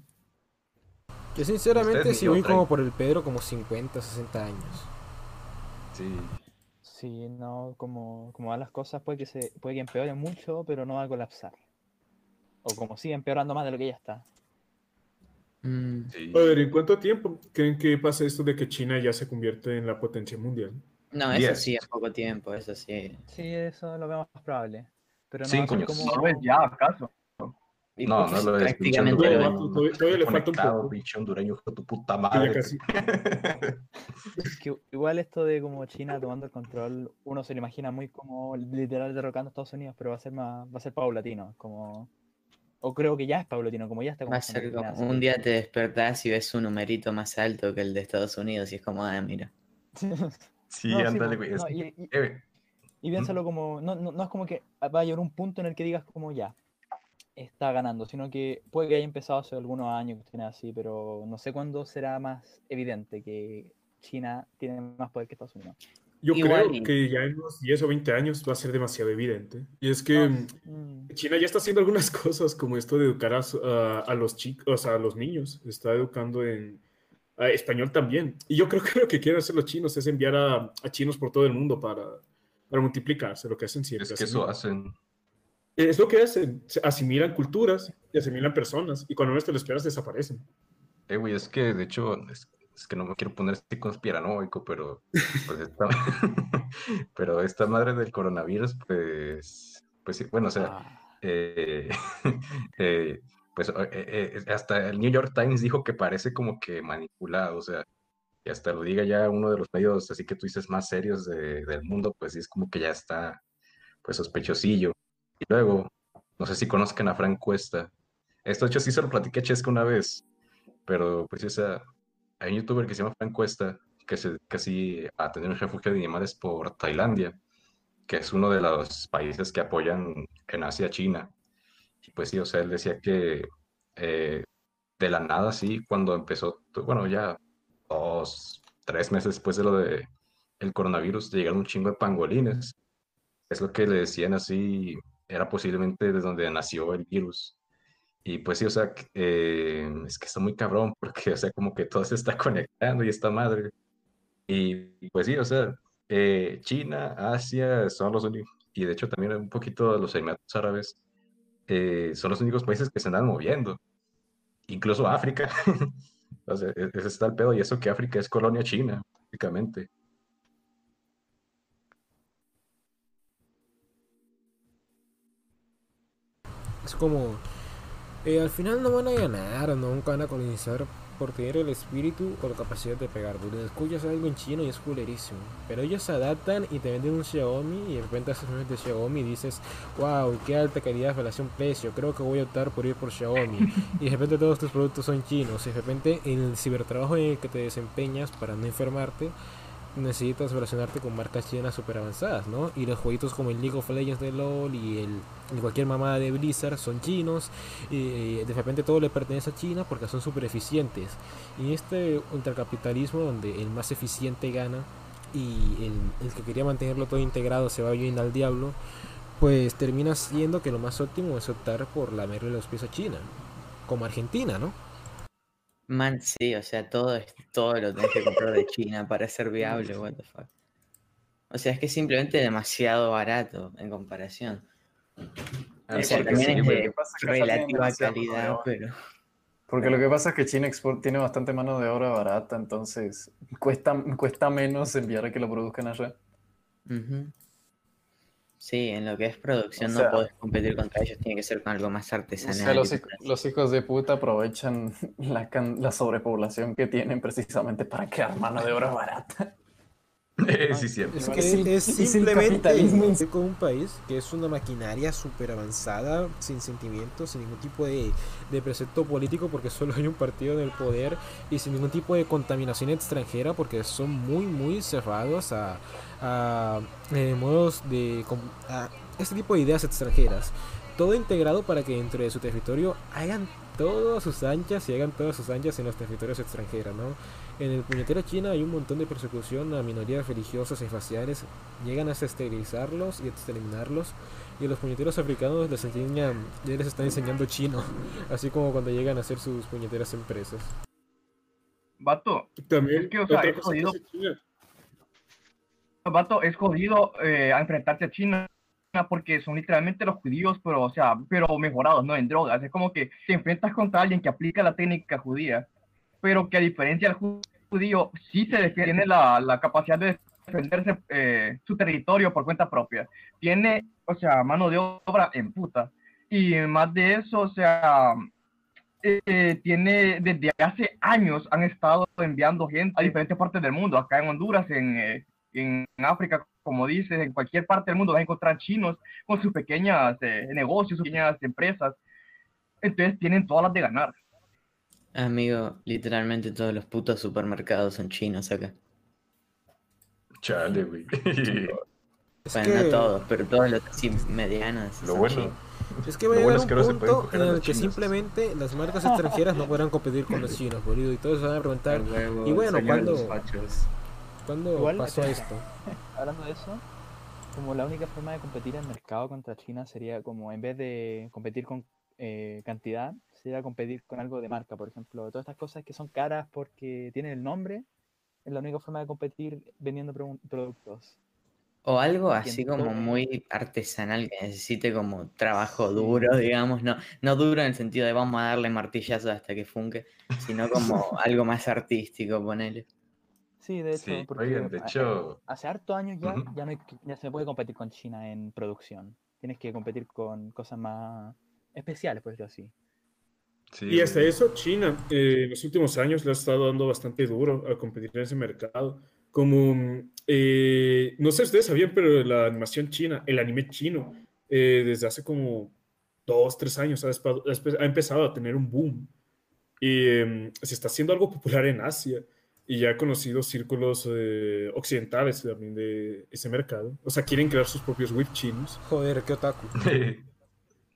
Yo sinceramente sí voy como 30. por el Pedro como 50, 60 años. Sí. Sí, no, como, como van las cosas, puede que se, puede que empeore mucho, pero no va a colapsar. O como sigue empeorando más de lo que ya está. sí. A ver, ¿en cuánto tiempo creen que pasa esto de que China ya se convierte en la potencia mundial? No, eso Diez. sí, es poco tiempo, eso sí. Sí, eso lo veo más probable. Pero no Cinco como... No ya, ¿acaso? Y No, pues, no lo es. pinche prácticamente Todavía- le falta un poco. pinche hondureño, tu puta madre. casi. *laughs* Es que igual esto de como China tomando el control, uno se lo imagina muy como literal derrocando a Estados Unidos, pero va a ser más, va a ser paulatino, como o creo que ya es paulatino, como ya está Va como a ser como un día te despertás y ves un numerito más alto que el de Estados Unidos y es como, ah, mira. Sí, *laughs* No, sí, ándale, po, güey. es no, que- y- y- eh, Y piénsalo como, no, no, no es como que va a llegar un punto en el que digas como ya, está ganando, sino que puede que haya empezado hace algunos años, cuestiones así, pero no sé cuándo será más evidente que China tiene más poder que Estados Unidos. Yo Igual creo que ya en unos 10 o 20 años va a ser demasiado evidente. Y es que No, mm, China ya está haciendo algunas *laughs* cosas como esto de educar a, a- a los chicos, o sea, a los niños. Está educando en a español también. Y yo creo *laughs* que lo que quieren hacer los chinos es enviar a, a chinos por todo el mundo para, para multiplicarse, lo que hacen siempre. es que eso asimilan. hacen. Es lo que hacen. se Asimilan culturas y asimilan personas. Y cuando no te lo esperas, desaparecen. Eh, güey, es que de hecho, es, es que no me quiero poner este conspiranoico, pero pues esta, *laughs* pero esta madre del coronavirus, pues, pues sí, bueno, o sea, eh, *laughs* eh, pues eh, eh, hasta el New York Times dijo que parece como que manipulado, o sea, y hasta lo diga ya uno de los medios, así que tú dices más serios de- del mundo, pues sí es como que ya está, pues sospechosillo. Y luego, no sé si conozcan a Frank Cuesta. Esto de hecho sí se lo platiqué a Chesca una vez, pero pues o sea, hay un youtuber que se llama Frank Cuesta, que se casi a tener un refugio de animales por Tailandia, que es uno de los países que apoyan en Asia China. Y pues sí, o sea, él decía que eh, de la nada, sí, cuando empezó, bueno, ya dos, tres meses después de lo de el coronavirus, llegaron un chingo de pangolines. Es lo que le decían así, era posiblemente desde donde nació el virus. Y pues sí, o sea, eh, es que está muy cabrón *laughs* porque, o sea, como que todo se está conectando y esta madre. Y pues sí, o sea, eh, China, Asia son los únicos, y de hecho también un poquito los Emiratos Árabes, eh, son los únicos países que se andan moviendo. Incluso África. *laughs* O sea, e- ese está el pedo, y eso que África es colonia china, prácticamente. Es como, eh, al final no van a ganar, no nunca van a colonizar por tener el espíritu o la capacidad de pegar. Porque escuchas algo en chino y es culerísimo. Pero ellos se adaptan y te venden un Xiaomi y de repente haces memes de Xiaomi y dices, wow, qué alta calidad relación precio, creo que voy a optar por ir por Xiaomi. y de repente todos tus productos son chinos. Y de repente en el cibertrabajo en el que te desempeñas para no enfermarte, necesitas relacionarte con marcas chinas super avanzadas, ¿no? Y los jueguitos como el League of Legends de LOL y, el, cualquier mamada de Blizzard son chinos. Y de repente todo le pertenece a China porque son súper eficientes. Y este ultracapitalismo donde el más eficiente gana y el, el que quería mantenerlo todo integrado se va bien al diablo, pues termina siendo que lo más óptimo es optar por lamerle los pies a China. Como Argentina, ¿no? Man, sí, o sea, todo, es- todo lo tenés que comprar de China para ser viable, what the fuck. O sea, es que es simplemente demasiado barato en comparación. Ah, O sea, también sí, es de relativa calidad, pero... Porque lo que pasa es que China Export tiene bastante mano de obra barata, entonces cuesta, cuesta menos enviar a que lo produzcan allá. Ujú. Sí, en lo que es producción O no sea- podés competir contra ellos, tiene que ser con algo más O artesanal. sea, los, hijos de puta aprovechan *laughs* la, la sobrepoblación que tienen precisamente para crear mano de obra barata. Sí, cierto. Es que es sin simplemente capitalismo en- con un país que es una maquinaria súper avanzada, sin sentimientos, sin ningún tipo de, de precepto político, porque solo hay un partido en el poder y sin ningún tipo de contaminación extranjera, porque son muy, muy cerrados a, a, eh, modos de a este tipo de ideas extranjeras. Todo integrado para que dentro de su territorio hagan todas sus anchas y hagan todas sus anchas en los territorios extranjeros, ¿no? En el puñetero China hay un montón de persecución a minorías religiosas y faciales, llegan hasta esterilizarlos y exterminarlos, y a los puñeteros africanos les enseñan, ya les están enseñando chino, *laughs* así como cuando llegan a hacer sus puñeteras empresas. Vato, También, es que, o sea, es jodido. Vato, es jodido eh, a enfrentarse a China porque son literalmente los judíos, pero, o sea, pero mejorados, ¿no? En drogas. Es como que te enfrentas contra alguien que aplica la técnica judía, pero que a diferencia del ju- judío, sí se defiende, tiene la, la capacidad de defenderse eh, su territorio por cuenta propia. Tiene, o sea, mano de obra en puta. Y más de eso, o sea, eh, tiene desde hace años han estado enviando gente a diferentes partes del mundo, acá en Honduras, en, eh, en África, como dices, en cualquier parte del mundo vas a encontrar chinos con sus pequeñas eh, negocios, sus pequeñas empresas. Entonces tienen todas las de ganar. Amigo, literalmente todos los putos supermercados son chinos acá. Chale, güey. *laughs* Bueno, que- no todos, pero todos los así medianos. Lo bueno. chinos. Es que va a Lo llegar bueno es que punto en el los que chinos. simplemente las marcas extranjeras no podrán competir con los chinos, boludo. Y todos se van a preguntar, huevo, y bueno, los ¿cuándo, fachos. ¿cuándo Igual, pasó espera, esto? *laughs* Hablando de eso, como la única forma de competir en el mercado contra China sería como en vez de competir con eh, cantidad, sería competir con algo de marca, por ejemplo. Todas estas cosas que son caras porque tienen el nombre, es la única forma de competir vendiendo pro- productos. O algo así como muy artesanal que necesite como trabajo duro, digamos, no, no duro en el sentido de vamos a darle martillazo hasta que funque, sino como *laughs* algo más artístico, ponele. Sí, de hecho, Sí, porque oigan, de a- hecho- hace hartos años ya, Ujú. ya, no hay ya se puede competir con China en producción. Tienes que competir con cosas más especiales, por decirlo así. Sí, Y hasta eso, China eh, en los últimos años le ha estado dando bastante duro a competir en ese mercado. Como, eh, no sé si ustedes sabían, pero la animación china, el anime chino, eh, desde hace como dos, tres años ha, ha empezado a tener un boom. Y em, se está haciendo algo popular en Asia. Y ya he conocido círculos eh, occidentales también de ese mercado. O sea, quieren crear sus propios web chinos. Joder, qué otaku. *laughs*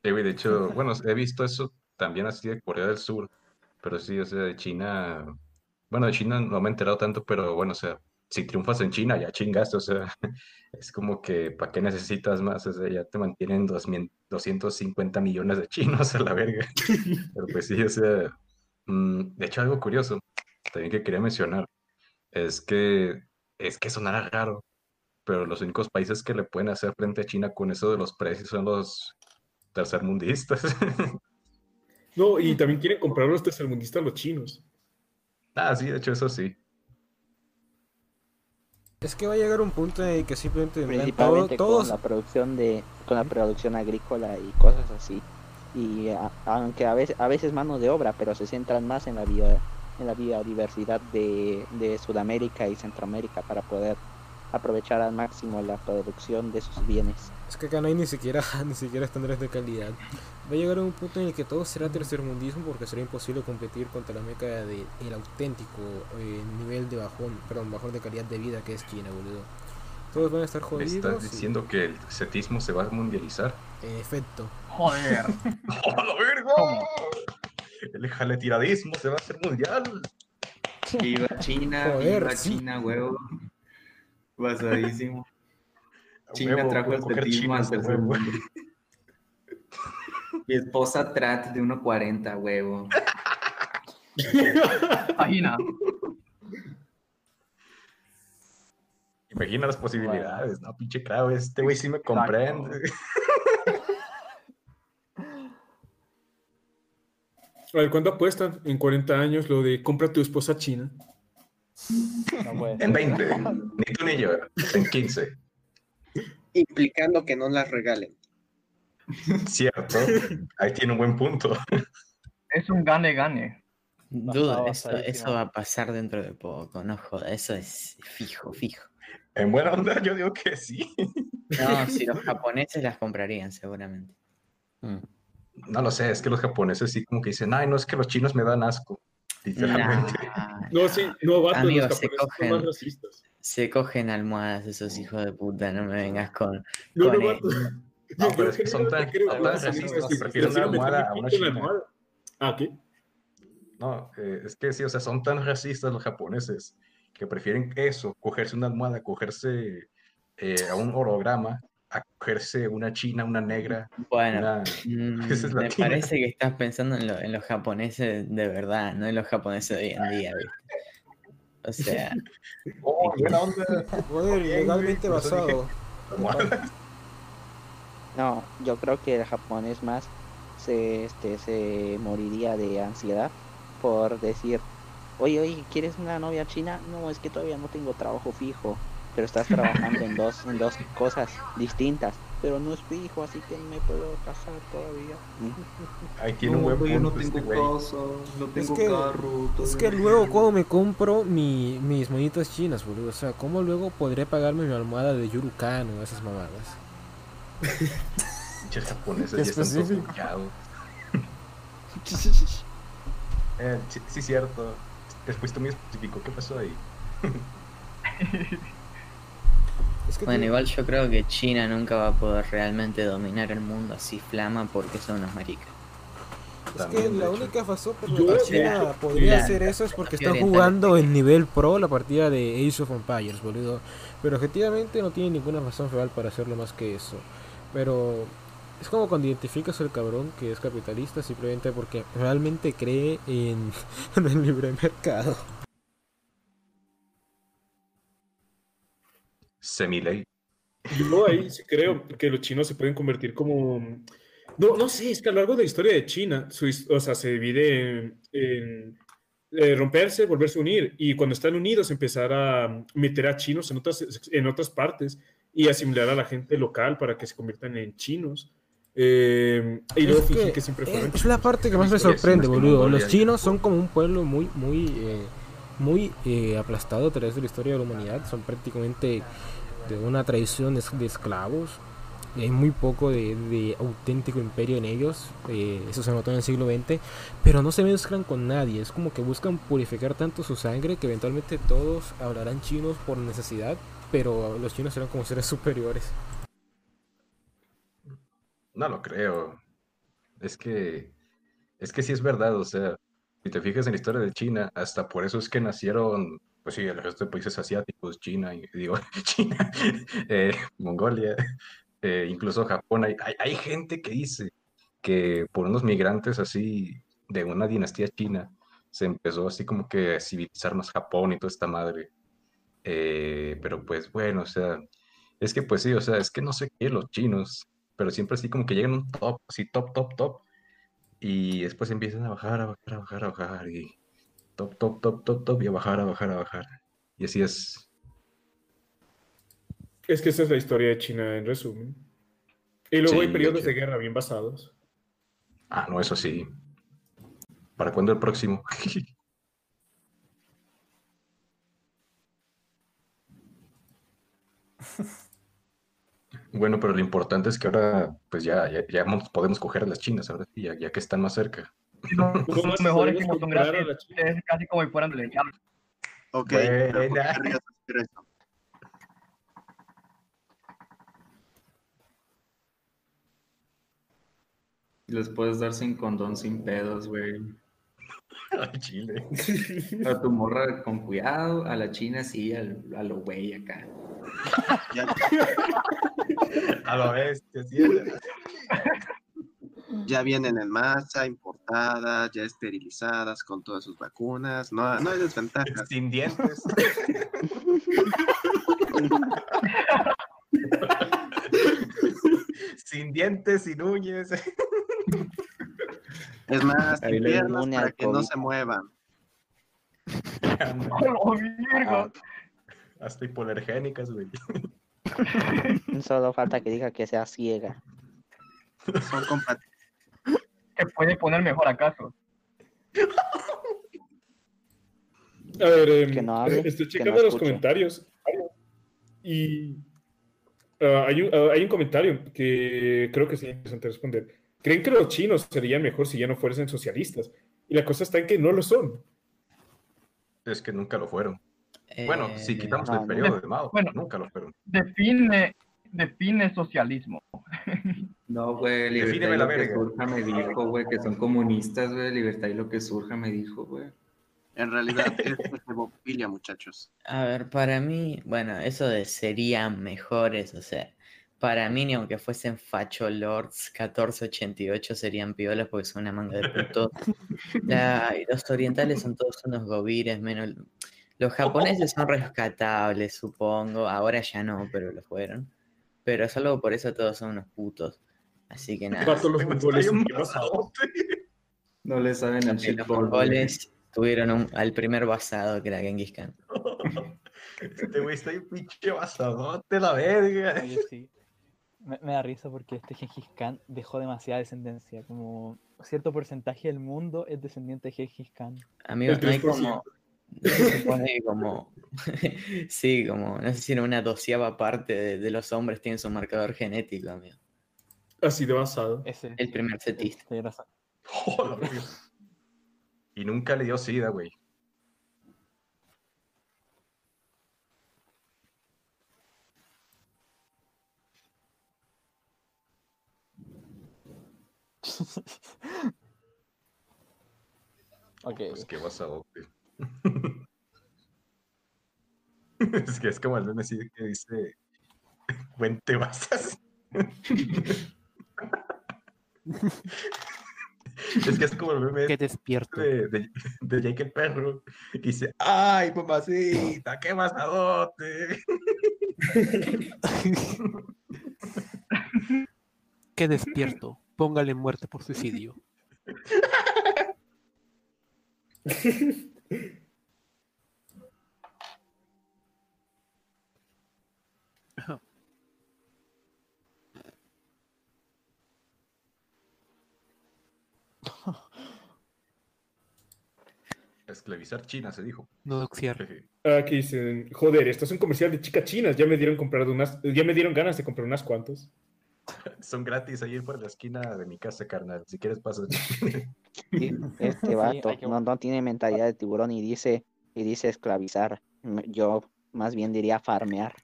Sí, güey, de hecho, bueno, he visto eso también así de Corea del Sur, pero sí, o sea, de China, bueno, de China no me he enterado tanto, pero bueno, o sea, si triunfas en China, ya chingaste, o sea, *laughs* es como que, ¿para qué necesitas más? O sea, ya te mantienen 2000 250 millones de chinos a la verga. *laughs* Pero pues sí, o sea, mm, de hecho, algo curioso, también que quería mencionar, es que, es que sonará raro, pero los únicos países que le pueden hacer frente a China con eso de los precios son los tercermundistas. *laughs* No, y también quieren comprar los tercermundistas los chinos. Ah, sí, de hecho, eso sí. Es que va a llegar un punto en el que simplemente tendrán todo- principalmente todos con la producción de con la producción agrícola y cosas así y a- aunque a veces a veces mano de obra pero se centran más en la bio- en la biodiversidad de, de Sudamérica y Centroamérica para poder aprovechar al máximo la producción de sus bienes Es que acá no hay ni siquiera, *laughs* ni siquiera estándares de calidad. Va a llegar un punto en el que todo será tercermundismo porque será imposible competir contra la meca del el auténtico eh, nivel de bajón, perdón, bajón de calidad de vida que es China, boludo. Todos van a estar ¿Me jodidos. estás y- diciendo que el cetismo se va a mundializar? En efecto. Joder. *laughs* ¡Oh, verga! El jaletiradismo se va a hacer mundial. Viva *laughs* China, Joder, viva sí. China, huevo. Basadísimo. A China huevo, trajo el tetismo al tercer huevo. mundo. Mi esposa Trat de 1.40, huevo. Imagina. Imagina las posibilidades, ¿no? Pinche cravo, este güey sí me comprende. A ver, ¿cuánto apuestan en 40 años lo de compra tu esposa china? No puede En ser. 20, ni tú ni yo, en 15. Implicando que no las regalen. Cierto, ahí tiene un buen punto. Es un gane-gane. Dudo, eso, eso va a pasar dentro de poco, no joda, eso es fijo, fijo. En buena onda, yo digo que sí. No, si *laughs* los japoneses las comprarían seguramente. Mm. No lo sé, es que los japoneses sí como que dicen, ay, no, es que los chinos me dan asco. Literalmente. Nah, No, sí, no, vato, Amigo, los se japoneses son más racistas. Se cogen almohadas esos hijos de puta, no me vengas con. No, con *laughs* no, vato. Pero es que son creo- tan, tan racistas que prefieren una almohada a una china. almohada. Ah, ¿qué? No, eh, es que sí, o sea, son tan racistas los japoneses que prefieren eso, cogerse una almohada, cogerse eh, a un holograma, a cogerse una china, una negra. Bueno, una- mm, *laughs* *laughs* esa es me latina. parece que estás pensando en, lo- en los japoneses de verdad, no en los japoneses de hoy en día, ¿viste? O sea, *laughs* Oh, buena onda. Joder, Bien, legalmente basado. No, yo creo que el japonés más se, este, se moriría de ansiedad por decir, oye, oye, ¿quieres una novia china? No, es que todavía no tengo trabajo fijo, pero estás trabajando en dos, en dos cosas distintas, pero no es fijo, así que no me puedo casar todavía. Ahí tiene un buen pero yo no punto este tengo casa, no Es tengo que, carro. es que no luego, ¿cómo me compro mi, mis monitas chinas, boludo? O sea, ¿cómo luego podré pagarme mi almohada de Yurukan o esas mamadas? Pinches japoneses ya están específico. hinchados. *laughs* Eh, sí, sí, cierto. Te fuiste muy específico. ¿Qué pasó ahí? *laughs* Es que bueno, igual yo creo que China nunca va a poder realmente dominar el mundo así flama porque son unos maricas. Es que la única razón por la que China podría hacer eso es porque está jugando en nivel pro la partida de Age of Empires, boludo. Pero objetivamente no tiene ninguna razón real para hacerlo más que eso. Pero es como cuando identificas al cabrón que es capitalista simplemente porque realmente cree en, *laughs* en el libre mercado. Semiley. Yo ahí sí creo que los chinos se pueden convertir como... No, no sé, es que a lo largo de la historia de China, su o sea, se divide en, en, eh, romperse, volverse a unir, y cuando están unidos empezar a meter a chinos en otras, en otras partes y asimilar a la gente local para que se conviertan en chinos. Eh, y luego Es fingir que que siempre es, fueron es la parte que más me sorprende, boludo. Los chinos son como un pueblo muy, muy, eh, muy eh, aplastado a través de la historia de la humanidad. Son prácticamente de una tradición de, es- de esclavos. Hay muy poco de, de auténtico imperio en ellos. eh, eso se notó en el siglo XX. Pero no se mezclan con nadie. Es como que buscan purificar tanto su sangre que eventualmente todos hablarán chinos por necesidad. Pero los chinos serán como seres *laughs* superiores. No lo creo. Es que, es que sí es verdad, o sea, si te fijas en la historia de China, hasta por eso es que nacieron, pues sí, el resto de países asiáticos, China, y- *laughs* digo, China, eh, Mongolia, eh, incluso Japón. Hay, hay, gente que dice que por unos migrantes así de una dinastía china se empezó así como que a civilizar más Japón y toda esta madre. Eh, pero pues bueno, o sea, es que pues sí, o sea, es que no sé qué los chinos, pero siempre así como que llegan un top, así top, top, top, y después empiezan a bajar, a bajar, a bajar, a bajar, y top, top, top, top, top, y a bajar, a bajar, a bajar. Y así es. Es que esa es la historia de China en resumen. Y luego Sí, hay periodos de guerra bien basados. Ah, no, eso sí. ¿Para cuándo el próximo? *laughs* Bueno, pero lo importante es que ahora, pues ya, ya, ya mo- podemos coger a las chinas, ahora sí, ya, ya que están más cerca. Los *laughs* ¿Cómo más mejores que podemos son comparar a la gratis. Es casi como si fueran del diablo. Ok, pero ¿por qué Buena. querrías hacer eso? Les puedes dar sin condón, sin pedos, güey. *laughs* Ay, Chile. A tu morra con cuidado, a la china sí, al- a lo güey acá. Ya, *laughs* A la bestia, sí. ya vienen en masa, importadas, ya esterilizadas con todas sus vacunas. No, no hay desventajas. Sin dientes. sin dientes, sin uñas. Es más, sin piernas para que no se muevan. *laughs* ¡Oh! Hasta hipoalergénicas, güey. *laughs* Solo falta que diga que sea ciega. Son compatibles. Se puede poner mejor acaso. A ver, Que no hable, estoy checando no los comentarios. Y ah, hay, un, ah, hay un comentario que creo que sería interesante responder. ¿Creen que los chinos serían mejor si ya no fuesen socialistas? Y la cosa está en que no lo son. Es que nunca lo fueron. Bueno, si Eh, quitamos no, el periodo de Mao, Bueno. nunca lo fueron. Define, define socialismo. *laughs* No, güey, libertad y la lo que verga. surja me dijo, güey, que son comunistas, güey, libertad y lo que surja me dijo, güey. En realidad es hemofilia, muchachos. A ver, para mí, bueno, eso de serían mejores, o sea, para mí ni aunque fuesen Facho Lords 1488 serían piolas porque son una manga de putos. *laughs* La- y los orientales son todos unos gobires, menos... Los japoneses son rescatables, supongo, ahora ya no, pero lo fueron. Pero solo por eso todos son unos putos. Así que nada. Los mongoles un. No le saben al los mongoles tuvieron un- al primer basado que era Genghis Khan. Este güey está ahí pinche basadote, la verga. Oye, sí. Me, me da risa porque este Gengis Khan dejó demasiada descendencia. Como cierto porcentaje del mundo es descendiente de Gengis Khan. Amigo, El no hay 3%. como. Se supone que como. *laughs* sí, como. No sé si era una doceava parte de, de los hombres tienen su marcador genético, amigo. Así de basado. Ese. El primer setista. Oh, verga. Y nunca le dio sida, güey. *laughs* ok. Pues qué basadote. Es que es como el meme así que dice, buen te basas. es que es como el meme Qué despierto. de, de, de Jake el perro. Y dice, ay, mamacita, qué basadote. Qué despierto. Póngale muerte por suicidio. *laughs* Esclavizar China, se dijo. No doxiar. Aquí dicen, joder, esto es un comercial de chicas chinas. Ya me dieron comprar unas, ya me dieron ganas de comprar unas cuantas. Son gratis ahí por la esquina de mi casa, carnal. Si quieres, pasa. Y Este vato que- no, no tiene mentalidad de tiburón y dice, y dice esclavizar. M- Yo más bien diría farmear.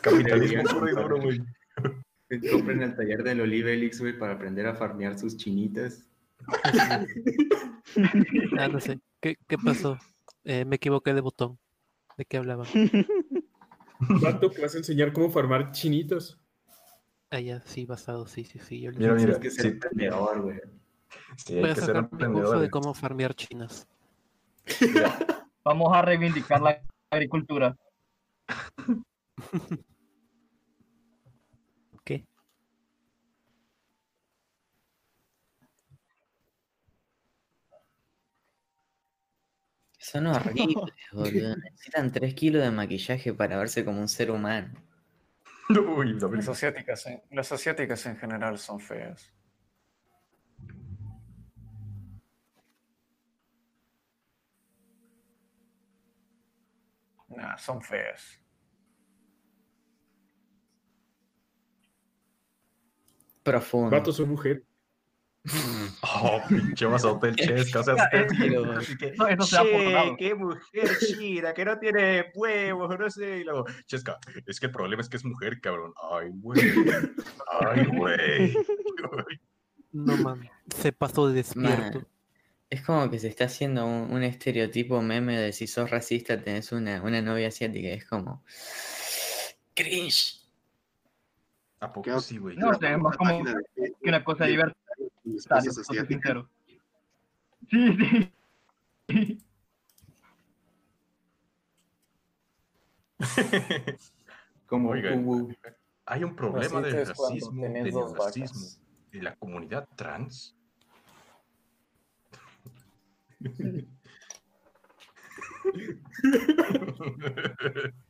Capitalismo puro y duro, güey. Que Compren el taller del Olive Elix, güey, para aprender a farmear sus chinitas. Ah, no sé. ¿Qué, qué pasó? Eh, me equivoqué de botón. ¿De qué hablaban? *laughs* *laughs* Vato, que vas a enseñar cómo farmar chinitos. Ah, ya, sí, basado, sí, sí, sí. Yo les Mira, mira. que ser sí. emprendedor, güey. Sí, hay Voy a que ser curso de cómo farmear chinas. Mira, Vamos a reivindicar la agricultura. *laughs* Son horribles, *laughs* boludo. Necesitan 3 kilos de maquillaje para verse como un ser humano. Uy, Las asiáticas, en- las asiáticas en general son feas. Nah, son feas. Profundo. Vato, soy mujer. Oh, pinche basadote del *laughs* Chesca. O sea, así- que, "Che, portado. qué mujer chida, que no tiene huevos, no sé. Y luego, Chesca, es que el problema es que es mujer, cabrón. Ay, güey. Ay, güey. No mames. Se pasó de despierto. Man, es como que se está haciendo un, un estereotipo meme de si sos racista tenés una, una novia asiática. Es como. Cringe. ¿A ¿Qué poco sí, güey? No sé, es más como que una cosa divertida. De esposas asiáticas. Sí, sí. *laughs* Como Oigan, hay un problema cuando racismo, dos racismo y la comunidad trans. *laughs*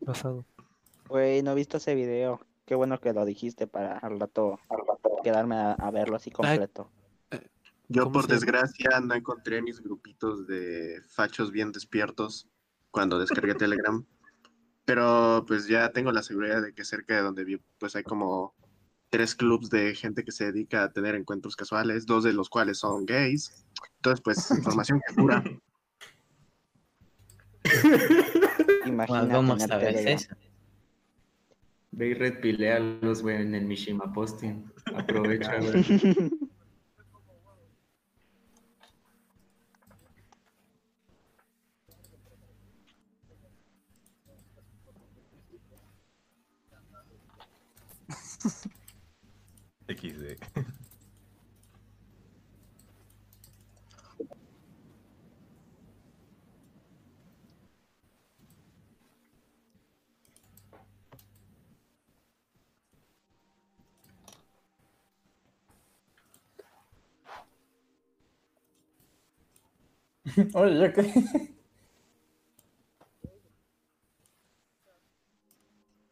Basado. Güey, no he visto ese video. Qué bueno que lo dijiste para al rato, quedarme a, a verlo así completo. Yo, ¿Cómo por llama? desgracia, no encontré mis grupitos de fachos bien despiertos cuando descargué *laughs* Telegram. Pero pues ya tengo la seguridad de que cerca de donde vivo, pues hay como tres clubs de gente que se dedica a tener encuentros casuales, dos de los cuales son gays. Entonces, pues, *laughs* información que cura. *laughs* Imagínate ¿Cómo en el sabes Telegram. eso? Ve y red pilealos, güey, en el Mishima Posting. Aprovecha, güey. *laughs* XD. Oye, ya que.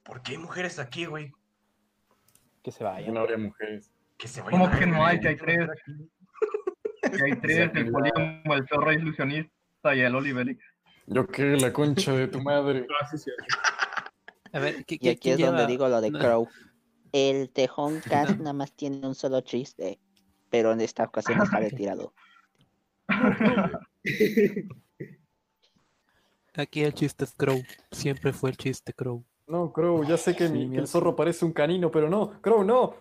¿Por qué hay mujeres aquí, güey? Que se vayan. No habría mujeres. Que se vayan. ¿Cómo a que no hay? Que hay tres. Que hay tres, el *laughs* polígono, el zorro ilusionista y el Olivelic. Yo que la concha de tu madre. Ah. A ver, ¿qui- Y aquí es donde lleva- digo lo de Crow. El Tejón Cast nada más tiene un solo chiste, pero en esta ocasión está *laughs* retirado. Aquí el chiste es Crow. Siempre fue el chiste Crow. No, Crow, ya sé que, Sí, mi- el zorro parece un canino, pero no. Crow, no.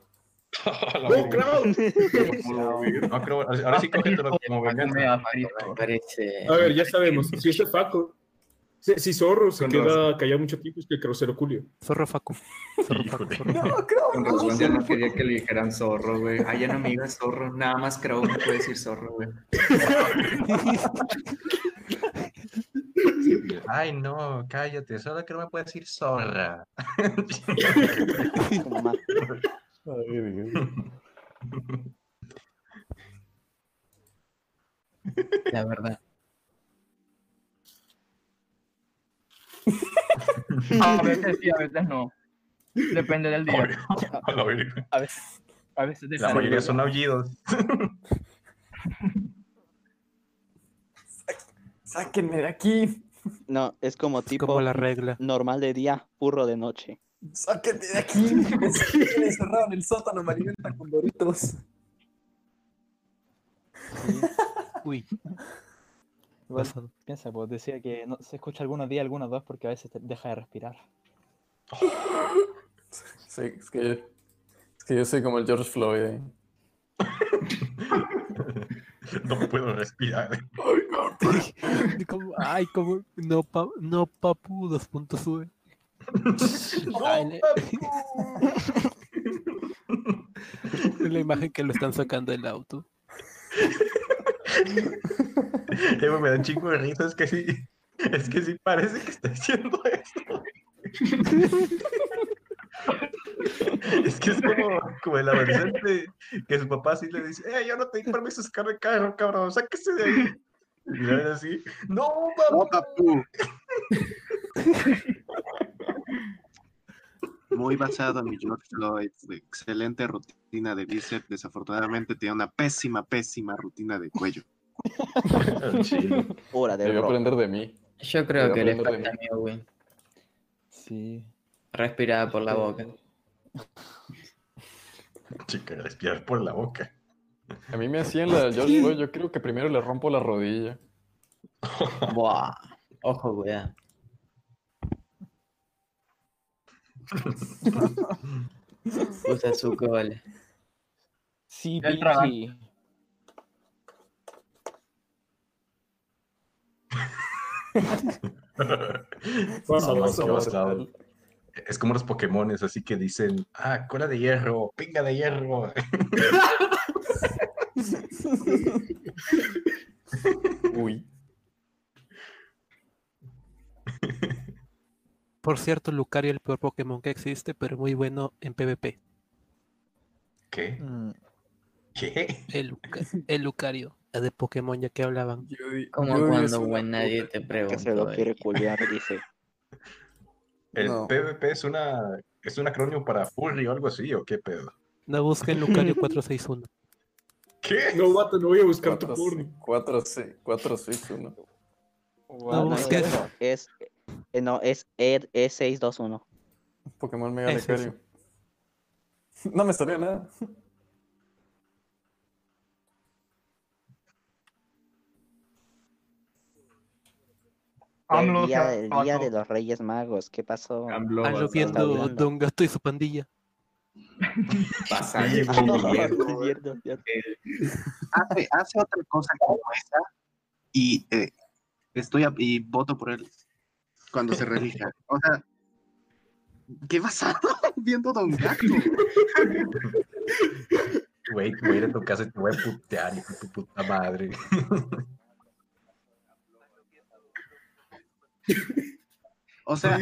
*laughs* *laughs* ¡No, Crow! Ahora sí cógetelo como venganza. Me parece. A ver, ya sabemos. Si este Faco. Si Zorro se queda callado mucho tiempo, es que Crocero Julio. Zorro Facu. Zorro Facu, Zorro Facu. No, Crow, Con razón ya no quería que le dijeran zorro, güey. Ah, ya no me digas zorro. Nada más Crow me puede decir zorro, güey. Ay, no, cállate, solo que no me puedes decir zorra. Ay. La verdad. *laughs* A veces *laughs* sí, a veces no. Depende del día. *laughs* A veces, a veces La mayoría son aullidos. Sáquenme de aquí. No, es como tipo Como la regla. normal de día, burro de noche. Sáquenme de aquí. Me encerrado en el sótano, me alimentan con doritos. Uy. Igual, piensa, pues decía que no, se escucha algunos días, algunos dos, porque a veces te deja de respirar. *laughs* Sí, es que, es que yo soy como el George Floyd. ¿eh? *laughs* No puedo respirar. *laughs* Ay, como. No, pa, no papu, dos puntos sube. Ay, le- la imagen que lo están sacando del auto. *laughs* Eh, me da un chingo de risa, es que sí, es que sí parece que está haciendo esto. *laughs* Es que es como, como el adolescente que su papá sí le dice, eh, yo no te di permiso de sacar el carro, cabrón, sáquese de ahí. Y así, no, No, papá. papu. *laughs* Muy basado en mi George Floyd. Excelente rutina de bíceps. Desafortunadamente tiene una pésima, pésima rutina de cuello. *laughs* Debió rock. aprender de mí. Yo creo que le de falta a mi Owen. Sí. Respirar por la boca. Chica, respirar por la boca. A mí me hacían la del George Floyd. Yo creo que primero le rompo la rodilla. Buah. Ojo, cuidado. *laughs* Usa su cola. Sí. Pasado, Vamos, pasado. pasado. Es como los Pokémones, así que dicen, ah, cola de hierro, pinga de hierro. Uy. *laughs* Por cierto, Lucario es el peor Pokémon que existe, pero muy bueno en PvP. ¿Qué? Mm, ¿Qué? El, Luca- el Lucario, el de Pokémon ya que hablaban. Yo Como yo cuando buen nadie te Que pregunta. se lo quiere culiar, dice. *laughs* ¿El No. PvP es una es un acrónimo para furry o algo así, o qué pedo? No busquen Lucario *laughs* 461. ¿Qué? No, vato, no voy a buscar tu 4, porno. 4, 4, 6, 1. No, no es, eh, no, es Ed E621. Pokémon Mega Es. *laughs* No me salió nada. *laughs* El día, el día de los Reyes Magos, ¿qué pasó? Ando Está viendo. Don Gato y su pandilla. *laughs* Ah, cierto. hace, hace otra cosa como esa y eh, estoy a- y voto por él cuando se relija. *laughs* O sea, ¿qué basado *laughs* viendo Don Gato? Güey, voy a ir a tu casa y te voy a putear, hijo de tu puta madre. O sea,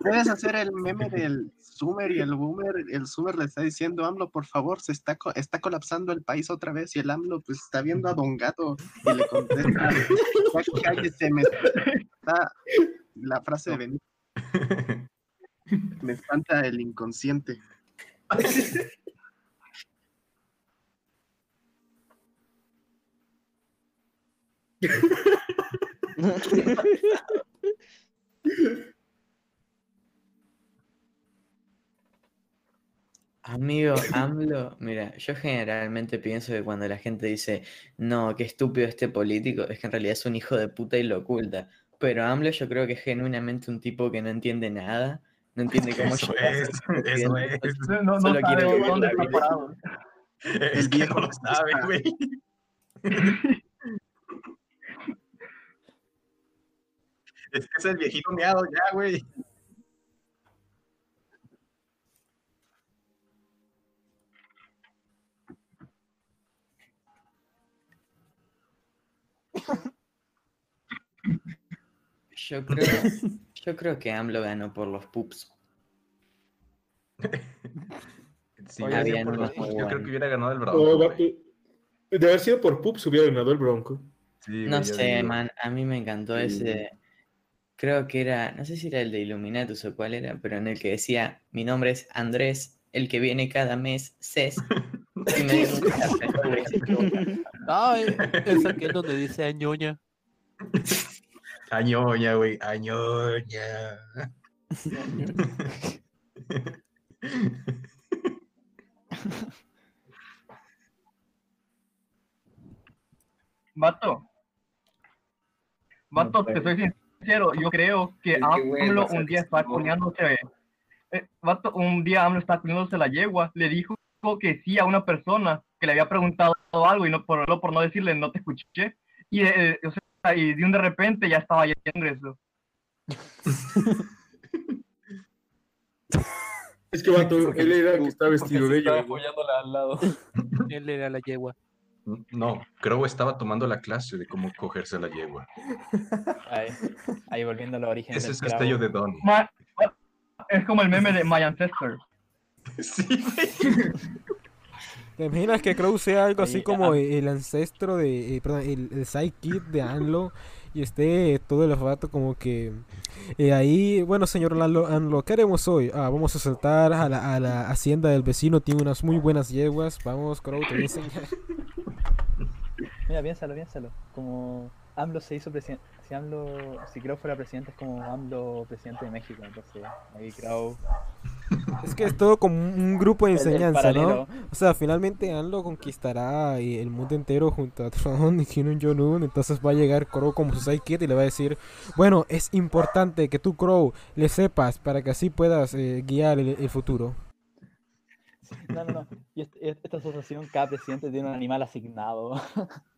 puedes hacer el meme del Sumer y el Boomer. El Sumer le está diciendo AMLO, por favor, se está, co- está colapsando el país otra vez. Y el AMLO, pues está viendo a Don Gato y le contesta, "Ya cállese, me está la frase de Benito. *laughs* Me espanta el inconsciente. Amigo, AMLO, mira, yo generalmente pienso que cuando la gente dice, no, qué estúpido este político, es que en realidad es un hijo de puta y lo oculta. Pero AMLO yo creo que es genuinamente un tipo que no entiende nada, no entiende cómo Eso es, eso es. solo- No, no solo quiere sabe vivir dónde está parado. Es que no sabe, está- güey. Es que es el viejito meado ya, güey. *laughs* Yo creo, yo creo que AMLO ganó por los pups. *laughs* Sí, Oye, por los Pups, yo creo que hubiera ganado el Bronco. güey. de haber sido por Pups hubiera ganado el Bronco. Sí, No sé, digo. man, a mí me encantó Sí. ese, creo que era, no sé si era el de Illuminatus o cuál era, pero en el que decía, mi nombre es Andrés, el que viene cada mes, CES. Y me dio mucha *laughs* risa. Ay, es aquel donde dice añoña. *laughs* Añoña, güey, añoña. Vato. Vato, te soy sincero, yo creo que AMLO un día está no. cuneándose. eh, vato, un día AMLO está cuneándose la yegua, le dijo que sí a una persona que le había preguntado algo y no por, por no decirle no te escuché. Y, eh, o sea, y de un de repente ya estaba yendo eso. Es que vato, él era el que estaba vestido de ella. güey. al lado. *laughs* Él era la yegua. No, creo que estaba tomando la clase de cómo cogerse la yegua. Ahí, ahí volviendo a los orígenes Ese del es el de Donnie. Ma- es como el meme de My Ancestor. *laughs* *laughs* ¿Te imaginas que Crow sea algo así Oye, como ah. el ancestro de, eh, perdón, el, el sidekick de Anlo y esté todo el rato como que eh, ahí, bueno señor Anlo, Anlo, ¿qué haremos hoy? Ah, vamos a saltar a la, a la hacienda del vecino, tiene unas muy buenas yeguas, vamos Crow, te voy a enseñar. *laughs* Mira, piénsalo, piénsalo. Como AMLO se hizo presidente. Si AMLO, si Crow fuera presidente, es como AMLO presidente de México. Entonces, ahí Crow. Es que es todo como un grupo de enseñanza, ¿no? O sea, finalmente Anlo conquistará eh, el mundo entero junto a Tron y Kim Jong-un, entonces va a llegar Crow como su sidekick y le va a decir, bueno, es importante que tú Crow le sepas para que así puedas eh, guiar el, el futuro. No, no, no. Y est- est- esta asociación, cada presidente tiene un animal asignado. *laughs*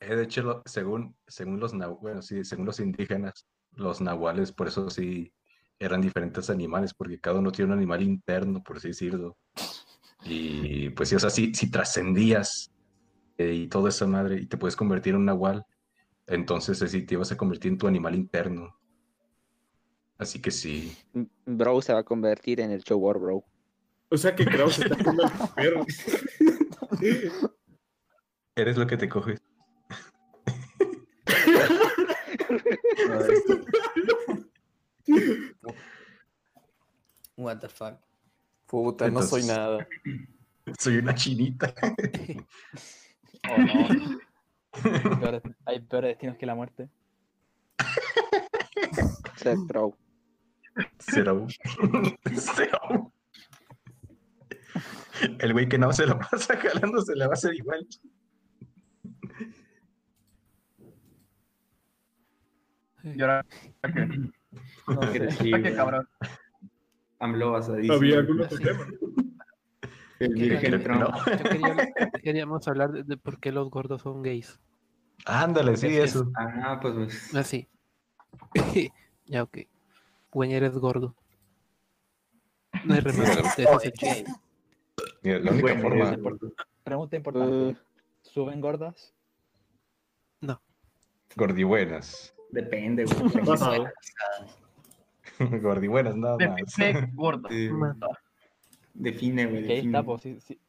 Eh, de hecho, lo- según, según los bueno, sí, según los indígenas, los nahuales, por eso sí eran diferentes animales, porque cada uno tiene un animal interno, por así decirlo. Y pues sí, o sea, si, si trascendías eh, y toda esa madre y te puedes convertir en un nahual, entonces eh, sí te ibas a convertir en tu animal interno. Así que sí. Bro se va a convertir en el show war, bro. O sea que Kraus está haciendo el perro. *laughs* Eres lo que te coges. What the fuck. Puta, no soy nada. Soy una chinita. *laughs* Oh, no. Hay peores, hay peores destinos que la muerte. Ser pro. Cero. Cero. El güey que no se la pasa jalando se la va a hacer igual. ¿Y ahora *clears throat* qué? No sé, sí, ¿Qué güey. cabrón? AMLO. ¿Había algún otro tema? *laughs* El Creo virgen que- Trump. no, yo quería- queríamos hablar de, de por qué los gordos son gays. Ándale, sí, eso. Ah, pues, pues Así. *laughs* ya, ok. Güey, eres gordo. No hay remedio. Mira, la única Bueno, forma. Pregunta importante. Eh, ¿Suben gordas? Gordibuenas. Depende, güey. *laughs* Pasado. *laughs* Gordibuenas, nada más. Define gorda. Sí. Define, güey. Define. está, pues. Si, si,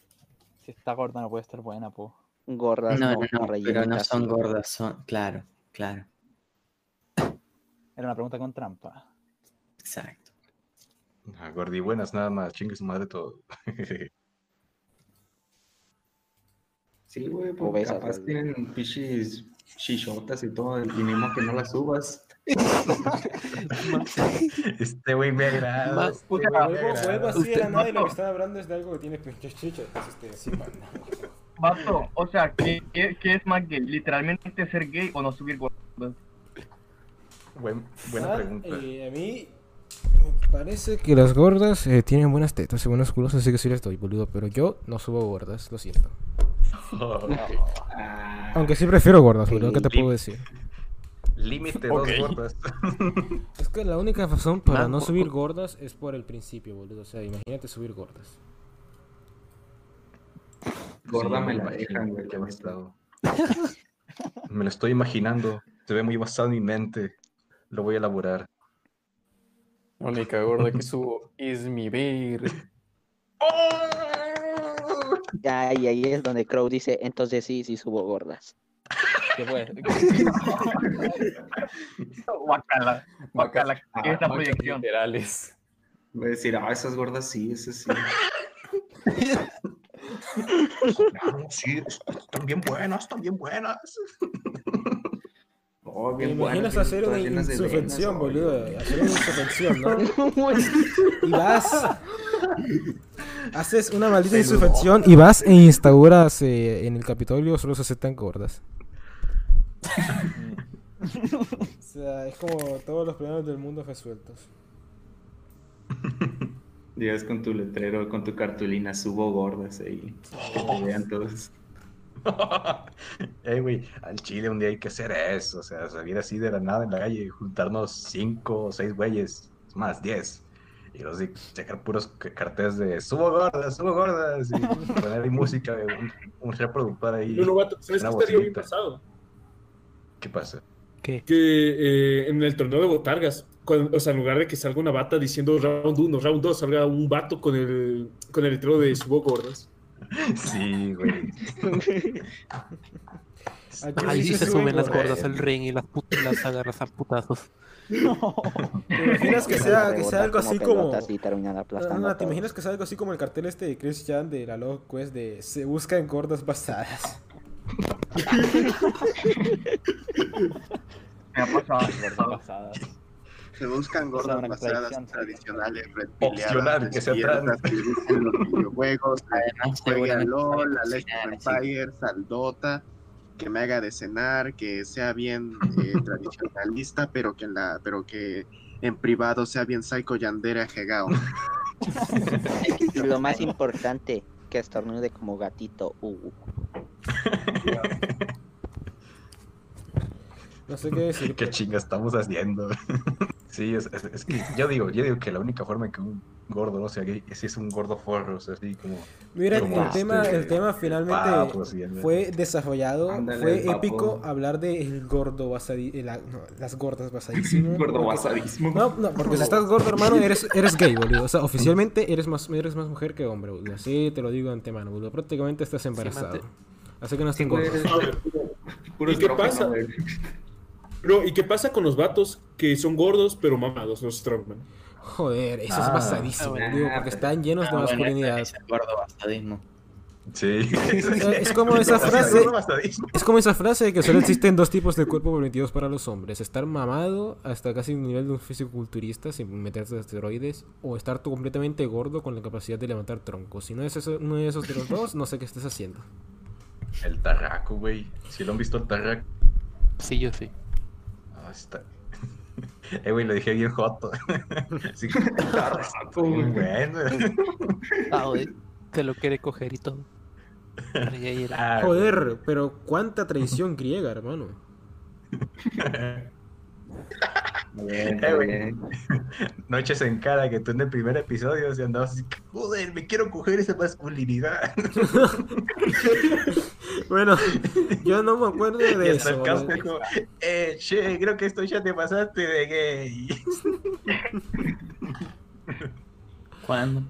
si está gorda no puede estar buena, pues. gordas No, no, no, no, pero no son gordas, son. Claro, claro. Era una pregunta con trampa. Exacto. Ah, Gordibuenas, nada más. Chingue su madre todo. Sí, güey, pues Obesas, capaz tienen pichis chichotas y todo, y modo que no las subas. *laughs* Este güey me agrada. Más- este Puta, me agrada. así de nada y lo que están hablando es de algo que tiene pinches chichas. Este, sí, man. Vato, o sea, ¿qué, qué, qué es más gay? ¿Literalmente ser gay o no subir gordas? Buen- buena Ah, pregunta. eh, a mí me parece que las gordas eh, tienen buenas tetas y buenos culos, así que sí les doy, boludo. Pero yo no subo gordas, lo siento. *laughs* Aunque sí prefiero gordas, boludo. ¿Qué te puedo decir? Límite dos gordas. *laughs* Es que la única razón para Man, no subir gordas es por el principio, boludo. O sea, imagínate subir gordas. gorda Sí, me la imagino dejan, güey. neta. estado. *laughs* Me lo estoy imaginando. Se ve muy basado en mi mente. Lo voy a elaborar. La única gorda que subo es mi ver. Ah, y ahí es donde Crow dice, entonces sí, sí subo gordas. ¿Qué puede? *laughs* Guacala, guacala, Ah, esta vacas proyección. literales. Voy a decir, ah, esas gordas sí, esas sí. *laughs* Sí, están bien buenas, están bien buenas. *laughs* Oh, ¿Te imaginas bien- hacer una oh, boludo? Hacer una insuflexión, ¿no? Y vas. Haces una maldita insuflexión y vas e instauras eh, en el Capitolio solo se aceptan gordas. O sea, es como todos los problemas del mundo resueltos. *laughs* Llegas con tu letrero, con tu cartulina, subo gordas ahí. Que te vean todos. *laughs* Ey, güey, al chile un día hay que hacer eso. O sea, salir así de la nada en la calle, juntarnos cinco o seis güeyes, más diez. Y luego sí, sacar puros ca- carteles de subo gordas, subo gordas. Y *laughs* poner ahí música, un, un reproductor ahí. No, no, vato, ¿sabes qué estaría bien pasado? ¿Qué pasa? ¿Qué? Que eh, en el torneo de botargas, cuando- o sea, en lugar de que salga una bata diciendo round 1, round 2, salga un vato con el, con el letrero de subo gordas. Sí, güey. *laughs* Ahí sí se suben las gordas. gordas al ring y las, put- las agarras a putazos. ¿Te imaginas que sea, que sea algo así como terminar No, no, no, ¿te imaginas que sea algo así como el cartel este de Chris Chan de la Log Quest de se buscan gordas basadas? *laughs* Me ha pasado. Gordas pasadas. Se buscan gordas basadas tradición. tradicionales, Opcional, que despiertas, que usan los videojuegos, *laughs* Además, seguramente LOL, a saben Legend cocinar, of así. Empires, al Dota, que me haga de cenar, que sea bien eh, *laughs* tradicionalista, pero que en la, pero que en privado sea bien psycho yandera jegao. Y lo más *laughs* importante, que estornude como gatito. Uh. No sé qué decir. *laughs* ¿Qué chinga estamos haciendo? *laughs* sí, es, es- es que yo digo, yo digo que la única forma en que un gordo no sea gay es si es un gordo forro, o sea, así como... Mira, como el tema, este, el tema finalmente papo, así, ¿no? fue desarrollado, Ándale, fue papo. épico hablar de el gordo basadi, eh, la- no, las gordas basadísimas. *laughs* Gordo porque- basadísimo. No, no, porque si estás gordo, hermano, eres, eres gay, boludo. O sea, oficialmente eres más, eres más mujer que hombre, boludo. Así te lo digo de antemano, boludo. Prácticamente estás embarazado. Así que no estén gordos. ¿Y qué pasa? No, ¿y qué pasa con los vatos que son gordos pero mamados, los strongman? Joder, eso es Ah, basadísimo, ah, boludo, porque están llenos de Ah, bueno, masculinidad. ese *laughs* es el gordo bastadismo. Sí. Es como esa frase. Es como esa frase de que solo existen dos tipos de cuerpo permitidos para los hombres: estar mamado hasta casi un nivel de un fisiculturista sin meterse esteroides, o estar tú completamente gordo con la capacidad de levantar troncos. Si no es eso- uno de esos de los dos, no sé qué estés haciendo. El tarraco, güey. ¿Sí lo han visto el tarraco? Sí, yo sí. Está. *laughs* Eh, güey, lo dije bien joto. *laughs* Sí, *laughs* tarraco, muy bueno. Ah, güey, Se lo quiere coger y todo. Ah, Joder, pero cuánta traición griega, hermano. Eh, güey. *laughs* No eches en cara que tú en el primer episodio se andabas así, joder, me quiero coger esa masculinidad. *laughs* Bueno, yo no me acuerdo de *laughs* eso. dijo, eh, che, creo que esto ya te pasaste de gay. ¿Cuándo?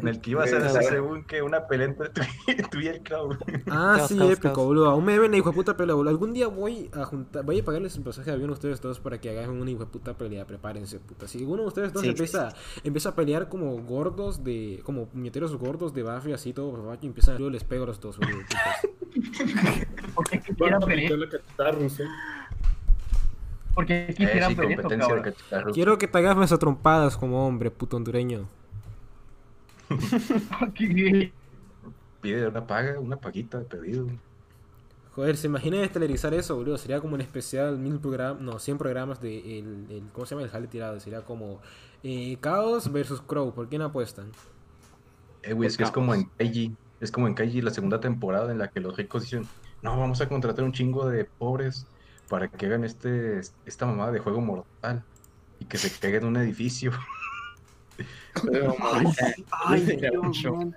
En, el, que ibas a hacer según que una pelea entre *laughs* tú, y- tú y el Clau. Ah, Caos, sí, caos, épico, caos. boludo. Aún me deben una hijo de puta pelea, boludo. Algún día voy a juntar, voy a pagarles un pasaje de avión a ustedes todos para que hagan una hijo de puta pelea. Prepárense, puta. Si uno de ustedes dos Sí, empieza, empieza a pelear como gordos de, como puñeteros gordos de Buffy, así todo, babacho, y empiezan, yo les pego a los dos, boludo. *laughs* Porque Van quisieran pelear. ¿eh? Porque Eh, quisieran sí, pelear. Quiero que te hagas a trompadas como hombre, puto hondureño. *laughs* Pide una paga, una paguita de pedido. Joder, ¿se imagina estelarizar eso, boludo? Sería como un especial, mil programas, no, 100 programas de el, el- ¿cómo se llama? El jale tirado. Sería como eh, Chaos versus Crow. ¿Por quién apuestan? Eh, güey, es que es como en Kaiji. Es como en Kaiji la segunda temporada en la que los ricos dicen, no, vamos a contratar un chingo de pobres para que hagan este, esta mamada de juego mortal y que se caiga en un edificio. *laughs* *laughs* Ay, Dios, man.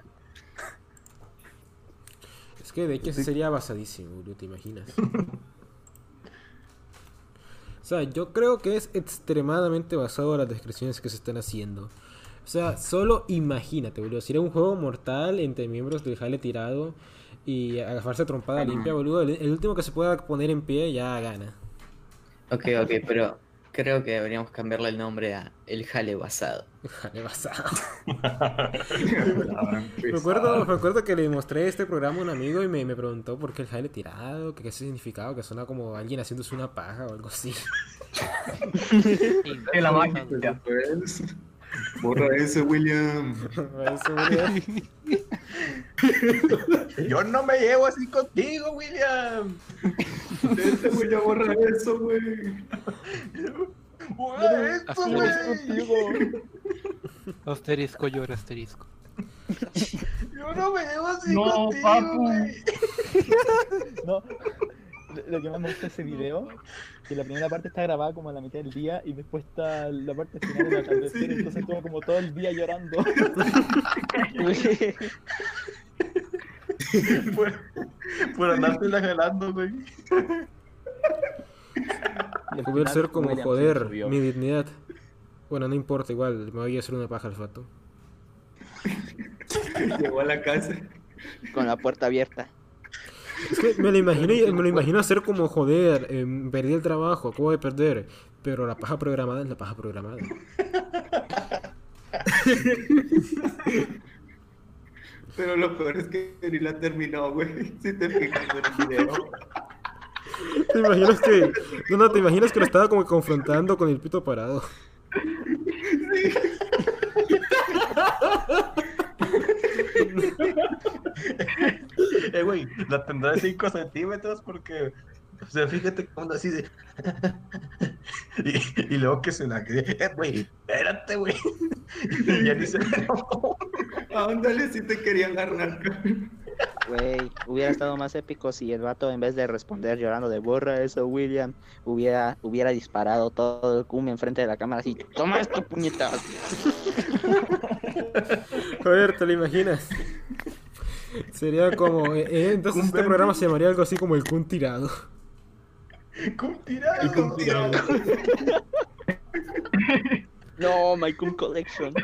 Es que de hecho sería basadísimo, boludo, ¿te imaginas? o sea, yo creo que es extremadamente basado a las descripciones que se están haciendo. O sea, solo imagínate, boludo. Si era un juego mortal entre miembros del jale tirado y agafarse trompada limpia, boludo, el, el último que se pueda poner en pie ya gana. Ok, ok, pero creo que deberíamos cambiarle el nombre a El Jale Basado. *laughs* Jale basado. *laughs* Me acuerdo, me acuerdo que le mostré este programa a un amigo y me, me preguntó por qué el jale tirado, que qué significaba, que suena como alguien haciéndose una paja o algo así. *laughs* De la magia. *laughs* Borra ese, *laughs* William. Eso. Yo no me llevo así contigo, William. Este güey ya borra eso, güey. Borra esto, Así güey. Asterisco llora, asterisco. Yo no me llevo así No, contigo, papu. güey. *laughs* No, lo- que más me gusta de ese video, que la primera parte está grabada como a la mitad del día y después está la parte final del atardecer, entonces estuvo como todo el día llorando. *laughs* por, por andártela jalando, güey. Final, ser como joder, subió. mi dignidad. Bueno, no importa, igual, me voy a hacer una paja al fato. Llegó a la casa. Con la puerta abierta. Es que me lo imagino, me lo imagino hacer como joder, em, perdí el trabajo, acabo de perder, pero la paja programada es la paja programada. Pero lo peor es que ni la terminó, güey. Si te fijas en el video. ¿Te imaginas que, no, no, te imaginas que lo estaba como confrontando con el pito parado? *laughs* Eh, güey, la tendrá de 5 centímetros porque. O sea, fíjate cómo así de. *laughs* y, luego que se la cree. Eh, güey, espérate, güey. *laughs* y ya ni se Ándale, si te quería agarrar. Güey, hubiera estado más épico si el vato en vez de responder llorando de borra eso, William, hubiera, hubiera disparado todo el cum enfrente de la cámara así, toma esto, puñetas. *laughs* Joder, ¿te lo imaginas? Sería como, eh, eh, entonces este programa se llamaría algo así como el Kun tirado. Cum tirado. El cum tirado. *laughs* No, my cum collection. *laughs*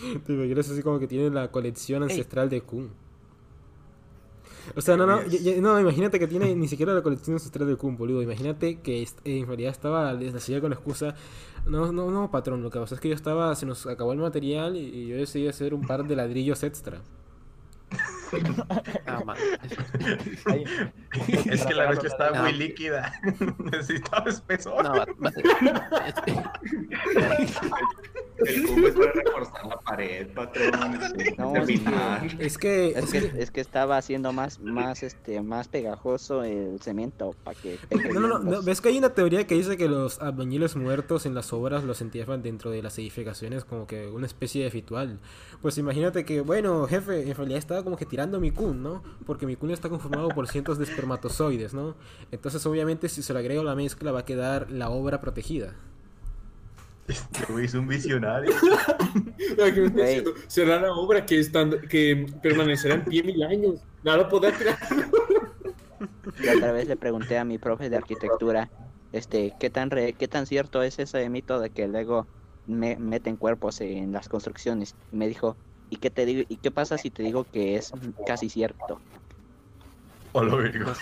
*laughs* Te imaginas así como que tienen la colección ancestral de Kun. O sea, no, no, ya- ya- no, imagínate que tiene ni siquiera la colección ancestral del Kun, boludo. Imagínate que est- en realidad estaba decidida con la excusa. No, no, no, patrón, lo que pasa es que yo estaba, se nos acabó el material y, y yo decidí hacer un par de ladrillos extra. *laughs* Ah, man. Es que la noche estaba No. muy líquida. *laughs* Necesitaba espesor. No, El *laughs* cubo es para reforzar la pared, patrón. *laughs* este, No, es que, Es que, es que, es que estaba haciendo más, más, este, más pegajoso el cemento para que *laughs* No, no, no, ¿ves que hay una teoría que dice que los albañiles muertos en las obras los entierran dentro de las edificaciones como que una especie de ritual? Pues imagínate que, bueno, jefe, en realidad estaba como que tirando mi kun, ¿no? Porque mi kun está conformado por cientos de espermatozoides, ¿no? Entonces, obviamente, si se le agrego a la mezcla, va a quedar la obra protegida. Este güey es un visionario. Imagínate diciendo, será la obra que, están, que permanecerá en pie mil años. Nada podrá tirar. Y otra vez le pregunté a mi profe de arquitectura, este, ¿qué tan re- qué tan cierto es ese mito de que luego me meten cuerpos en las construcciones? Y me dijo, ¿y qué te digo? ¿Y qué pasa si te digo que es casi cierto? Hola, Virgo.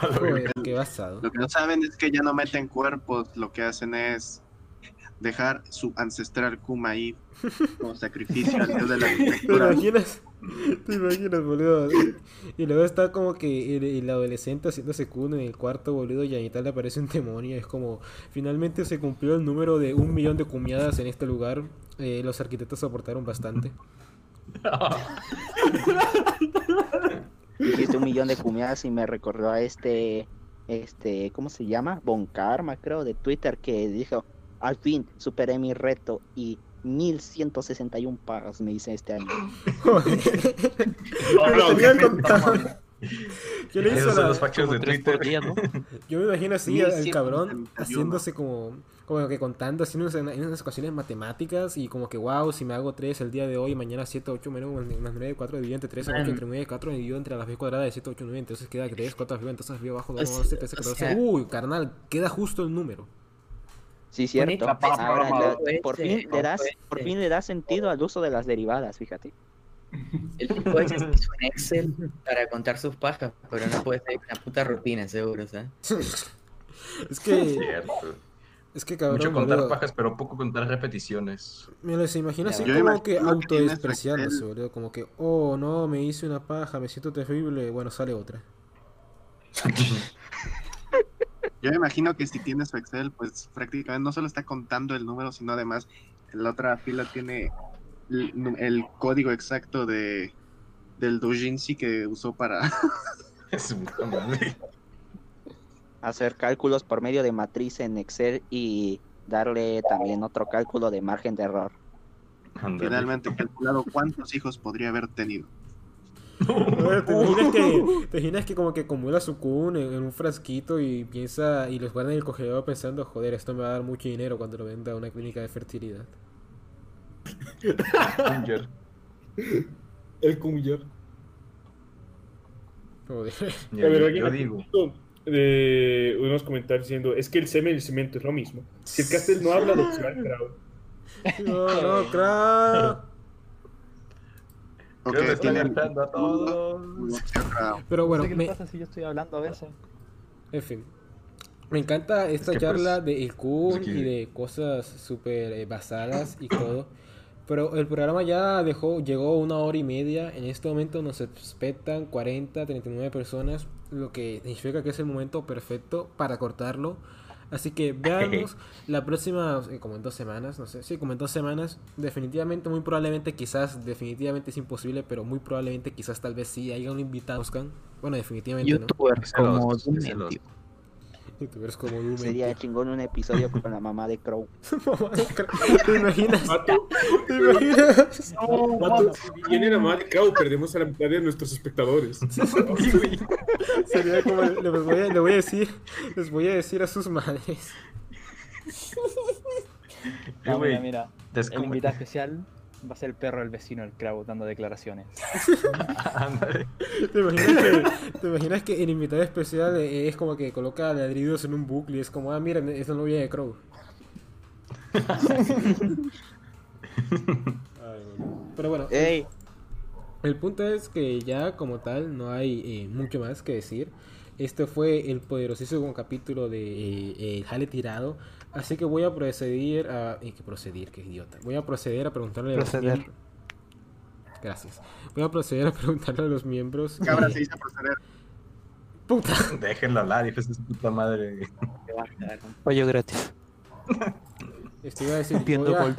Joder, qué basado. Lo que no saben es que ya no meten cuerpos, lo que hacen es dejar su ancestral Kuma ahí *laughs* como sacrificio al dios de la ¿Te arquitectura. imaginas? ¿Te imaginas, boludo? Y luego está como que el, el adolescente haciéndose kun en el cuarto, boludo, y a mitad le aparece un demonio. Es como, finalmente se cumplió el número de un millón de cumiadas en este lugar. Eh, los arquitectos soportaron bastante. Dijiste un millón de cumiadas y me recordó a este, este, ¿cómo se llama? Bon Karma, creo, de Twitter, que dijo, al fin superé mi reto y 1161 pagas me hice este año. ¿Qué le la- los factos de Twitter. día, ¿no? *laughs* Yo me imagino así al, al 1171. cabrón haciéndose como, como que contando, haciendo unas, en unas ecuaciones matemáticas y como que, wow, si me hago 3 el día de hoy, mañana 7, 8 menos más 9, 4 dividido entre 3, Man. entre 9 y 4 dividido entre la b cuadrada de 7, 8, 9, entonces queda 3, 4 arriba, entonces arriba abajo 2, O sea- 11, 13, o 14. sea- Uy, carnal, queda justo el número. Sí, cierto. Ahora le- por este, fin le das, este. por fin le da sentido al uso de las derivadas, fíjate. *laughs* El tipo hizo un Excel para contar sus pajas, pero no puede ser una puta rutina, seguro, ¿sabes? *laughs* Es que, *laughs* Cierto. es que cabrón, Mucho contar boludo, pajas, pero poco contar repeticiones. Me los imagino así Yo como imagino que autodespreciándose, boludo, como que, oh, no, me hice una paja, me siento terrible, bueno, sale otra. Yo me imagino que si tienes su Excel, pues prácticamente no solo está contando el número, sino además en la otra fila tiene el, código exacto de del doujinshi que usó para. *laughs* Hacer cálculos por medio de matriz en Excel y darle también otro cálculo de margen de error. Finalmente calculado cuántos hijos podría haber tenido. *laughs* ¿Te imaginas que, *laughs* te imaginas que como que acumula su kun en, en un frasquito y piensa y los guarda en el congelador pensando, joder, esto me va a dar mucho dinero cuando lo venda a una clínica de fertilidad? El Kumiller. Joder. La verdad yo, que yo digo. de unos comentarios diciendo, es que el semen y el cemento es lo mismo. Si el Castel no habla de *laughs* opcional, pero No, no, crack. Ok, Creo que estoy tiene hartando a todos. *laughs* Pero bueno, no sé qué me- pasa si yo estoy hablando a veces. En fin. Me encanta esta que, charla pues, de el Kun es que- y de cosas súper eh, basadas y todo. Pero el programa ya dejó, llegó a una hora y media. En este momento nos espectan 40, 39 personas. Lo que significa que es el momento perfecto para cortarlo. Así que *laughs* veamos la próxima, eh, como en dos semanas, no sé, sí, como en dos semanas. Definitivamente, muy probablemente, quizás, definitivamente es imposible, pero muy probablemente, quizás, tal vez sí haya un invitado. Buscan. Bueno, definitivamente no. Youtubers como tío. Youtubers como Sería chingón un episodio con la mamá de Crow. *laughs* ¿Te imaginas? *laughs* ¿Te imaginas? si viene la madre, claro, perdemos a la mitad de nuestros espectadores. *laughs* Sería como, les voy, a, le voy a decir, les voy a decir a sus madres. No, güey, mira, mira. El invitado especial va a ser el perro del vecino, el Cravo, dando declaraciones. *laughs* ¿Te imaginas que, te imaginas que el invitado especial eh, es como que coloca ladridos en un bucle y es como, ah, miren, es la novia de Crow? *laughs* Pero bueno, ¡Ey! El punto es que ya como tal no hay eh, mucho más que decir. Este fue el poderosísimo capítulo de eh, eh, Jale Tirado. Así que voy a proceder a... eh, que proceder, qué idiota. Voy a proceder a preguntarle a los miembros... Gracias. Voy a proceder a preguntarle a los miembros... Cabra se dice proceder. Puta. Déjenlo hablar, hijo de puta madre. Pollo gratis. Este iba a decir, voy a,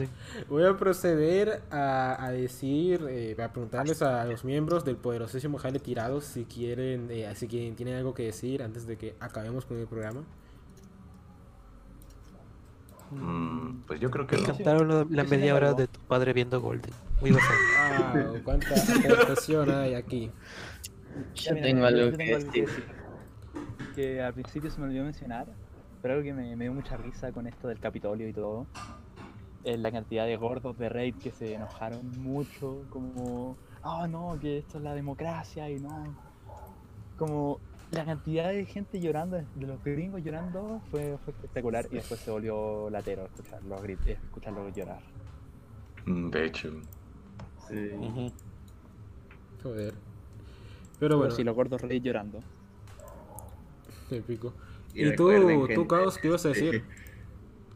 voy a proceder a, a decir, eh, a preguntarles a los miembros del poderosísimo Jale Tirados si quieren, eh, si quieren, tienen algo que decir antes de que acabemos con el programa. Mm, pues yo creo que no. Cantaron la, media hora de tu padre viendo Golden. Muy basado. *laughs* Ah, cuánta aportación hay aquí. Yo mira, tengo yo algo tengo que algo decir. Que al principio se me olvidó mencionar, pero algo que me, me dio mucha risa con esto del Capitolio y todo, es la cantidad de gordos de Raid que se enojaron mucho, como, oh no, que esto es la democracia y no. Como la cantidad de gente llorando, de los gringos llorando, fue, fue espectacular y después se volvió latero escucharlos, escucharlos llorar. Mm, De hecho. Sí. Joder. Pero Pero bueno, sí, los gordos Raid llorando. épico. Y ¿Y, tú, tú, Caos, qué ibas a decir? *laughs*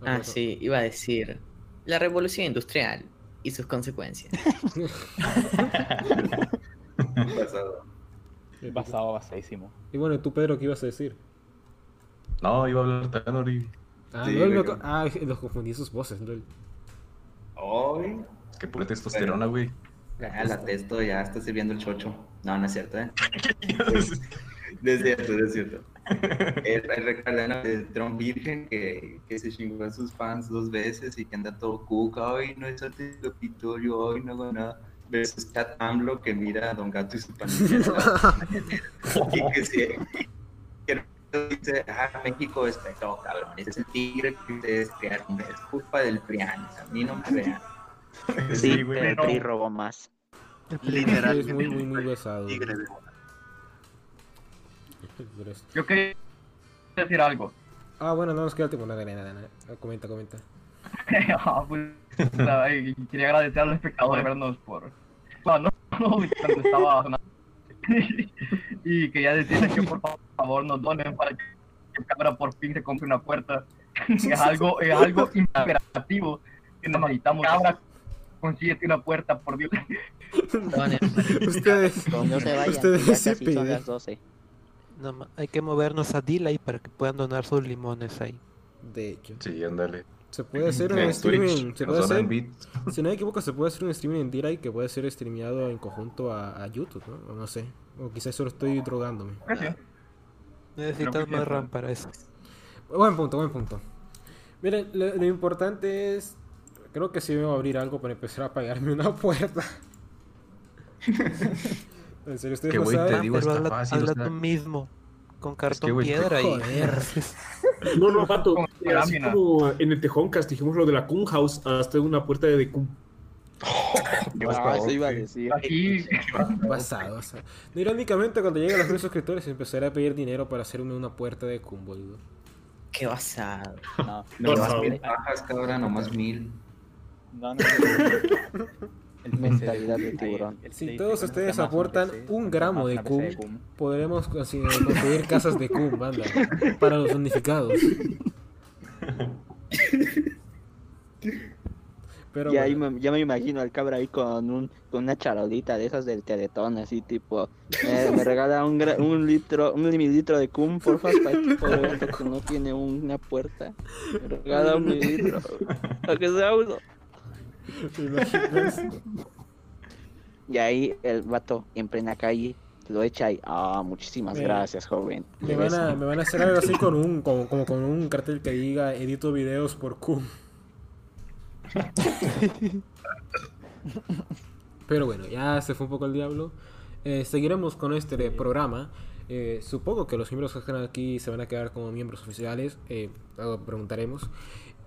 Ah, sí, iba a decir la revolución industrial y sus consecuencias. *laughs* *laughs* Pasado. Basado, basadísimo. Y bueno, ¿tú, Pedro, qué ibas a decir? No, iba a hablar Tanori. Ah, Sí, ah, los confundí sus voces, lol. Hoy. Es que pura testosterona, güey. Ah, la testo ya está sirviendo el chocho. No, no es cierto, ¿eh? *laughs* No es cierto, no es cierto. Eh, Recuerdan a Trump Virgen que, que se chingó a sus fans dos veces y que anda todo cuca. Hoy no es anticipatorio, hoy no hago nada. Versus Cat AMLO que mira a Don Gato y su pandilla. *laughs* y que se. que dice, ah, México despertó, cabrón. Ese es el tigre que ustedes crearon. Es culpa del PRIAN. A mí no me vean. Sí, güey. pero el PRI robó más. Literal. Es muy, muy, muy pesado. Tigre de Yo quería decir algo. Ah, bueno, no nos queda el tiempo. Nada, nada, nada. Ah, Comenta, comenta. *laughs* Ah, pues, nada, quería agradecer a los espectadores vernos por. No, no, *laughs* no, estaba sonando. *laughs* y quería decirles que por favor nos donen para que el cámara por fin se compre una puerta. *laughs* es algo, es algo imperativo que necesitamos. Cabra, consíguete una puerta, por Dios. Ustedes, No se vayan, ustedes ya sí casi son piden. las 12. No, hay que movernos a Delay para que puedan donar sus limones ahí. De hecho, Sí, ándale. Se puede hacer un streaming. Twitch, Se nos puede donan hacer, bits. *laughs* si no me equivoco, se puede hacer un streaming en D-Live que puede ser streameado en conjunto a, a YouTube, ¿no? O no sé. O quizás solo estoy drogándome. Necesitas Creo que más RAM para eso. Buen punto, buen punto. Miren, lo, lo importante es. Creo que sí me voy a abrir algo para empezar a pagarme una puerta. *laughs* en serio, ustedes Que no güey, te digo, Pero habla, fácil, o habla sea. tú mismo. Con cartón piedra y. *laughs* No, no, Pato. Así como en el Tejoncast dijimos lo de la Kun House, hasta una puerta de Kun. *laughs* Ah, eso iba a decir. Aquí, *laughs* Basado, basado. No, Irónicamente, cuando lleguen los mil suscriptores, empezaré a pedir dinero para hacerme una puerta de cum, boludo. Qué basado. No, No, no. mil bajas, cabra, nomás mil. no, no. *laughs* El Mentalidad de tiburón. Si todos ustedes aportan un gramo de cum, podremos construir casas de cum, banda, para los unificados. Pero Y ahí bueno, me, ya me imagino al cabra ahí con un con una charolita de esas del teletón, así tipo, eh, me regala un, gra- un litro, un mililitro de cum, porfa, para el tipo de que no tiene una puerta. Me regala un mililitro, para que sea uno. ¿Te imaginas? Y ahí el vato en plena calle lo echa y, ah, muchísimas gracias, joven. Me van, a, me van a hacer algo así con un, como, como con un cartel que diga edito videos por cum. Pero bueno, ya se fue un poco el diablo. Eh, seguiremos con este programa. Eh, supongo que los miembros que están aquí se van a quedar como miembros oficiales. Eh, lo preguntaremos.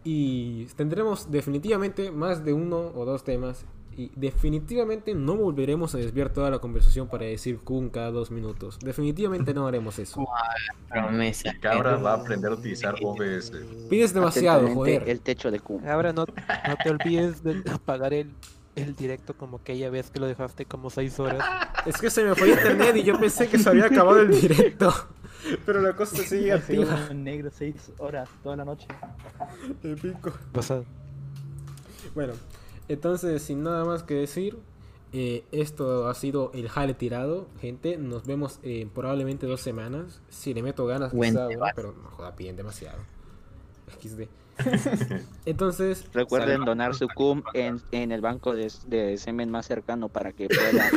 Y tendremos definitivamente más de uno o dos temas. Y definitivamente no volveremos a desviar toda la conversación para decir cum cada dos minutos. Definitivamente no haremos eso. *laughs* Promesa. Cabra va a aprender a utilizar OBS. Pides demasiado, joder. El techo de cum. Ahora no, no te olvides de apagar el el directo como aquella vez que lo dejaste como 6 horas. Es que se me fue internet y yo pensé que se había acabado el directo. *laughs* *laughs* Pero la cosa *laughs* sigue activa. en negro seis horas toda la noche. *laughs* Épico. Pasado. Bueno, entonces sin nada más que decir, eh, esto ha sido el jale tirado, gente. Nos vemos en probablemente dos semanas. Si le meto ganas, quizá, debate. pero no joda, piden demasiado. XD. Entonces, Recuerden donar su cum en, en el banco de, de semen más cercano para que pueda